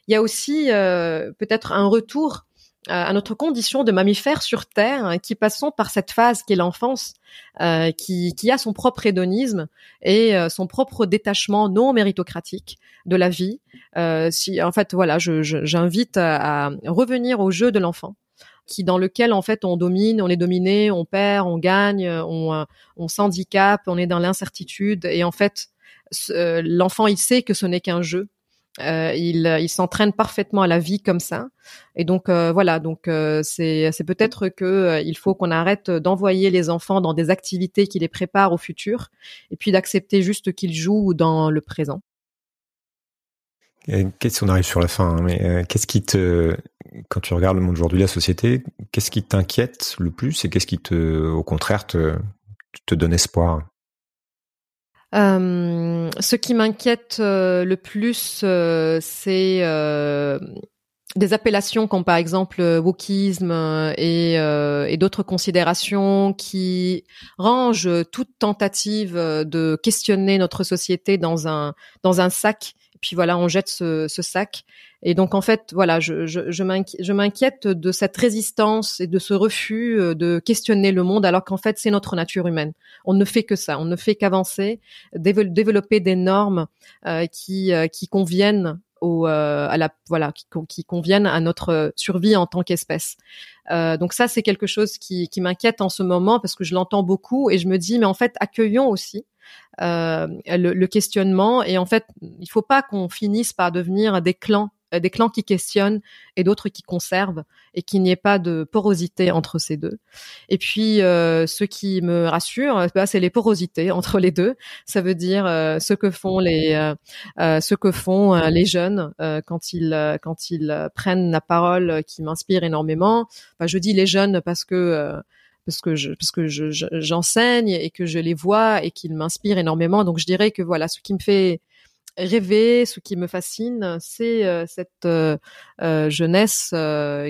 Il y a aussi peut-être un retour à notre condition de mammifère sur Terre, hein, qui passons par cette phase qui est l'enfance, qui, qui, a son propre hédonisme et son propre détachement non méritocratique de la vie. si, en fait, voilà, j'invite à, à, revenir au jeu de l'enfant qui dans lequel en fait on domine, on est dominé, on perd, on gagne, on, euh, on s'handicape, on est dans l'incertitude et en fait euh, l'enfant il sait que ce n'est qu'un jeu. Euh, il, il s'entraîne parfaitement à la vie comme ça et donc euh, voilà donc c'est c'est peut-être que il faut qu'on arrête d'envoyer les enfants dans des activités qui les préparent au futur et puis d'accepter juste qu'ils jouent dans le présent. Qu'est-ce qu'on arrive sur la fin hein, Mais qu'est-ce qui te quand tu regardes le monde aujourd'hui, la société, qu'est-ce qui t'inquiète le plus et qu'est-ce qui te, au contraire, te, donne espoir? Euh, ce qui m'inquiète euh, le plus, euh, c'est euh, des appellations comme par exemple wokisme et, d'autres considérations qui rangent toute tentative de questionner notre société dans un sac. Puis voilà, on jette ce, ce sac et donc en fait, voilà, je, je, je m'inquiète de cette résistance et de ce refus euh, de questionner le monde, alors qu'en fait c'est notre nature humaine. On ne fait que ça, on ne fait qu'avancer, développer des normes euh, qui euh, qui conviennent au, euh, à la voilà qui, qui, conviennent à notre survie en tant qu'espèce. Euh, donc ça c'est quelque chose qui, qui m'inquiète en ce moment parce que je l'entends beaucoup et je me dis mais en fait accueillons aussi euh, le, le, questionnement et en fait il faut pas qu'on finisse par devenir des clans euh, des clans qui questionnent et d'autres qui conservent et qu'il n'y ait pas de porosité entre ces deux. Et puis euh, ce qui me rassure, bah, c'est les porosités [LAUGHS] entre les deux. Ça veut dire euh, ce que font les euh, ce que font les jeunes quand ils quand ils prennent la parole, qui m'inspire énormément. Bah, je dis les jeunes parce que parce que je parce que j'enseigne et que je les vois et qu'ils m'inspirent énormément. Donc je dirais que voilà, ce qui me fait rêver, ce qui me fascine, c'est euh, cette euh, euh, jeunesse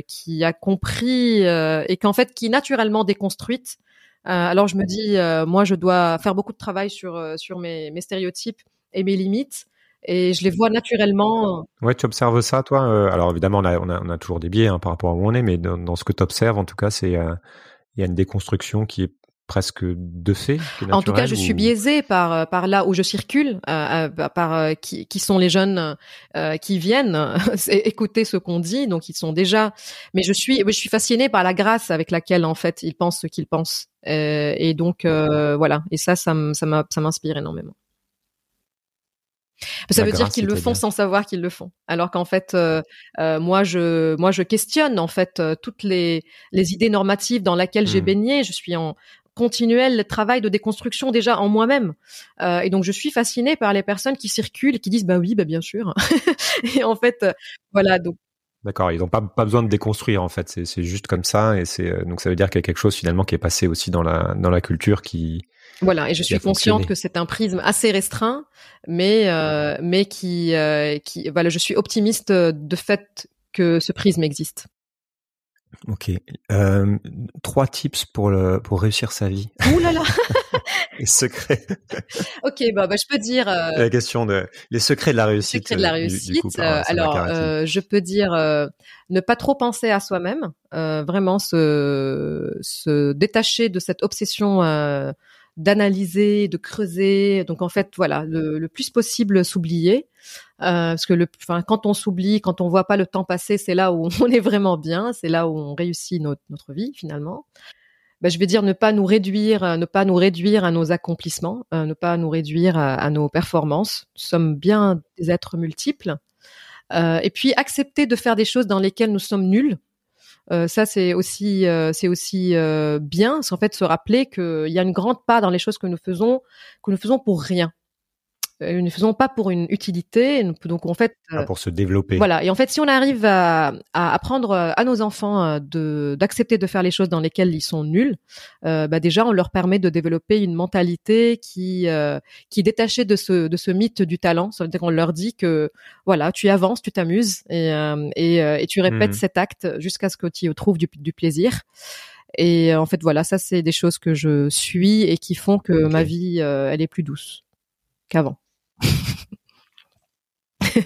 qui a compris et qu'en fait qui est naturellement déconstruite. alors je me dis, moi je dois faire beaucoup de travail sur sur mes, mes stéréotypes et mes limites et je les vois naturellement. Ouais, tu observes ça, toi Alors évidemment, on a, on a, on a toujours des biais hein, par rapport à où on est, mais dans, dans ce que tu observes, en tout cas, c'est il y a une déconstruction qui est presque de fait En tout cas, je suis biaisée par euh, par là où je circule, euh, euh par euh, qui, qui sont les jeunes euh, qui viennent [LAUGHS] écouter ce qu'on dit, donc ils sont déjà. Mais je suis je suis fascinée par la grâce avec laquelle en fait ils pensent ce qu'ils pensent, et donc voilà. Et ça, ça m'inspire énormément. Ça veut dire qu'ils le font sans savoir qu'ils le font. Alors qu'en fait, euh, moi, je, moi, je questionne en fait toutes les, les idées normatives dans lesquelles j'ai mmh. baigné. Je suis en, continuel travail de déconstruction déjà en moi-même. Euh, et donc je suis fascinée par les personnes qui circulent et qui disent bah oui, bah bien sûr. [LAUGHS] et en fait, euh, voilà. Donc D'accord, ils n'ont pas, pas besoin de déconstruire en fait, c'est juste comme ça et c'est euh, donc ça veut dire qu'il y a quelque chose finalement qui est passé aussi dans la dans la culture qui voilà et je suis consciente que c'est un prisme assez restreint, mais euh, mais qui qui voilà je suis optimiste de fait que ce prisme existe. Ok. Euh, trois tips pour le pour réussir sa vie. Ouh là là. [LAUGHS] les secrets. ok, bah, bah, je peux dire. Euh, la question de les secrets de la réussite. Secrets de la réussite. Euh, alors, euh, je peux dire ne pas trop penser à soi-même, vraiment se se détacher de cette obsession d'analyser, de creuser. Donc en fait, voilà, le, le plus possible s'oublier, euh, parce que quand on s'oublie, quand on voit pas le temps passer, c'est là où on [LAUGHS] est vraiment bien, c'est là où on réussit notre, vie finalement. Ben, je vais dire ne pas nous réduire, ne pas nous réduire à nos accomplissements, euh, ne pas nous réduire à, nos performances. Nous sommes bien des êtres multiples. Euh, et puis accepter de faire des choses dans lesquelles nous sommes nuls. Euh, ça c'est aussi euh, euh, c'est en fait se rappeler qu'il y a une grande part dans les choses que nous faisons que nous faisons pour rien. Euh, nous ne faisons pas pour une utilité. Donc en fait, ah, pour se développer. Voilà. Et en fait, si on arrive à, à apprendre à nos enfants de d'accepter de faire les choses dans lesquelles ils sont nuls, euh, bah déjà on leur permet de développer une mentalité qui euh, qui est détachée de ce de ce mythe du talent. Ça veut dire qu'on leur dit que voilà, tu avances, tu t'amuses et et, et, tu répètes mmh. cet acte jusqu'à ce que tu trouves du, du plaisir. Et en fait, voilà, ça c'est des choses que je suis et qui font que ma vie, elle est plus douce qu'avant.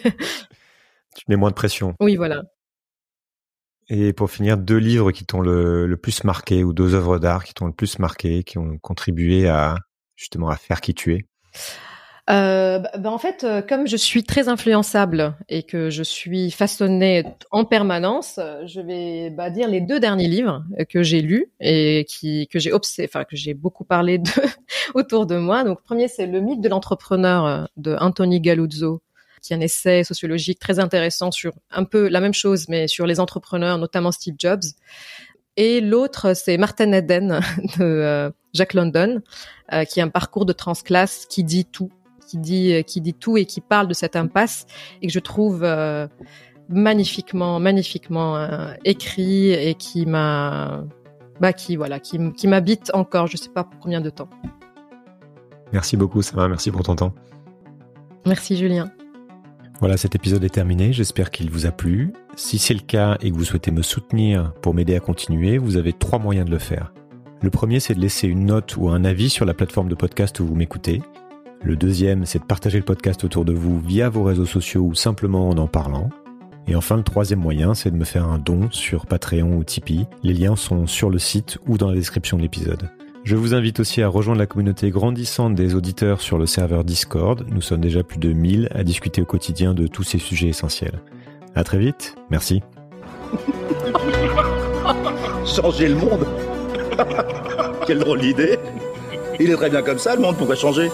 [LAUGHS] tu mets moins de pression. Oui, voilà. Et pour finir, deux livres qui t'ont le, plus marqué ou deux œuvres d'art qui t'ont le plus marqué, qui ont contribué à justement à faire qui tu es euh, bah, bah, en fait, euh, comme je suis très influençable et que je suis façonnée en permanence, euh, je vais bah, dire les deux derniers livres que j'ai lus et qui que j'ai enfin que j'ai beaucoup parlé de [LAUGHS] autour de moi. Donc, premier, c'est le mythe de l'entrepreneur de Anthony Galuzzo, qui est un essai sociologique très intéressant sur un peu la même chose, mais sur les entrepreneurs, notamment Steve Jobs. Et l'autre, c'est Martin Eden [LAUGHS] de Jack London, qui est un parcours de transclasse qui dit tout qui dit euh, qui dit tout et qui parle de cette impasse et que je trouve euh, magnifiquement magnifiquement euh, écrit et qui m'a bah qui voilà qui, qui m'habite encore je sais pas pour combien de temps. Merci beaucoup Sarah, merci pour ton temps. Merci Julien. Voilà, cet épisode est terminé. J'espère qu'il vous a plu. Si c'est le cas et que vous souhaitez me soutenir pour m'aider à continuer, vous avez trois moyens de le faire. Le premier, c'est de laisser une note ou un avis sur la plateforme de podcast où vous m'écoutez. Le deuxième, c'est de partager le podcast autour de vous via vos réseaux sociaux ou simplement en en parlant. Et enfin, le troisième moyen, c'est de me faire un don sur Patreon ou Tipeee. Les liens sont sur le site ou dans la description de l'épisode. Je vous invite aussi à rejoindre la communauté grandissante des auditeurs sur le serveur Discord. Nous sommes déjà plus de 1000 à discuter au quotidien de tous ces sujets essentiels. À très vite. Merci. [LAUGHS] Changer le monde [LAUGHS] Quelle drôle d'idée Il est très bien comme ça, le monde pourrait changer.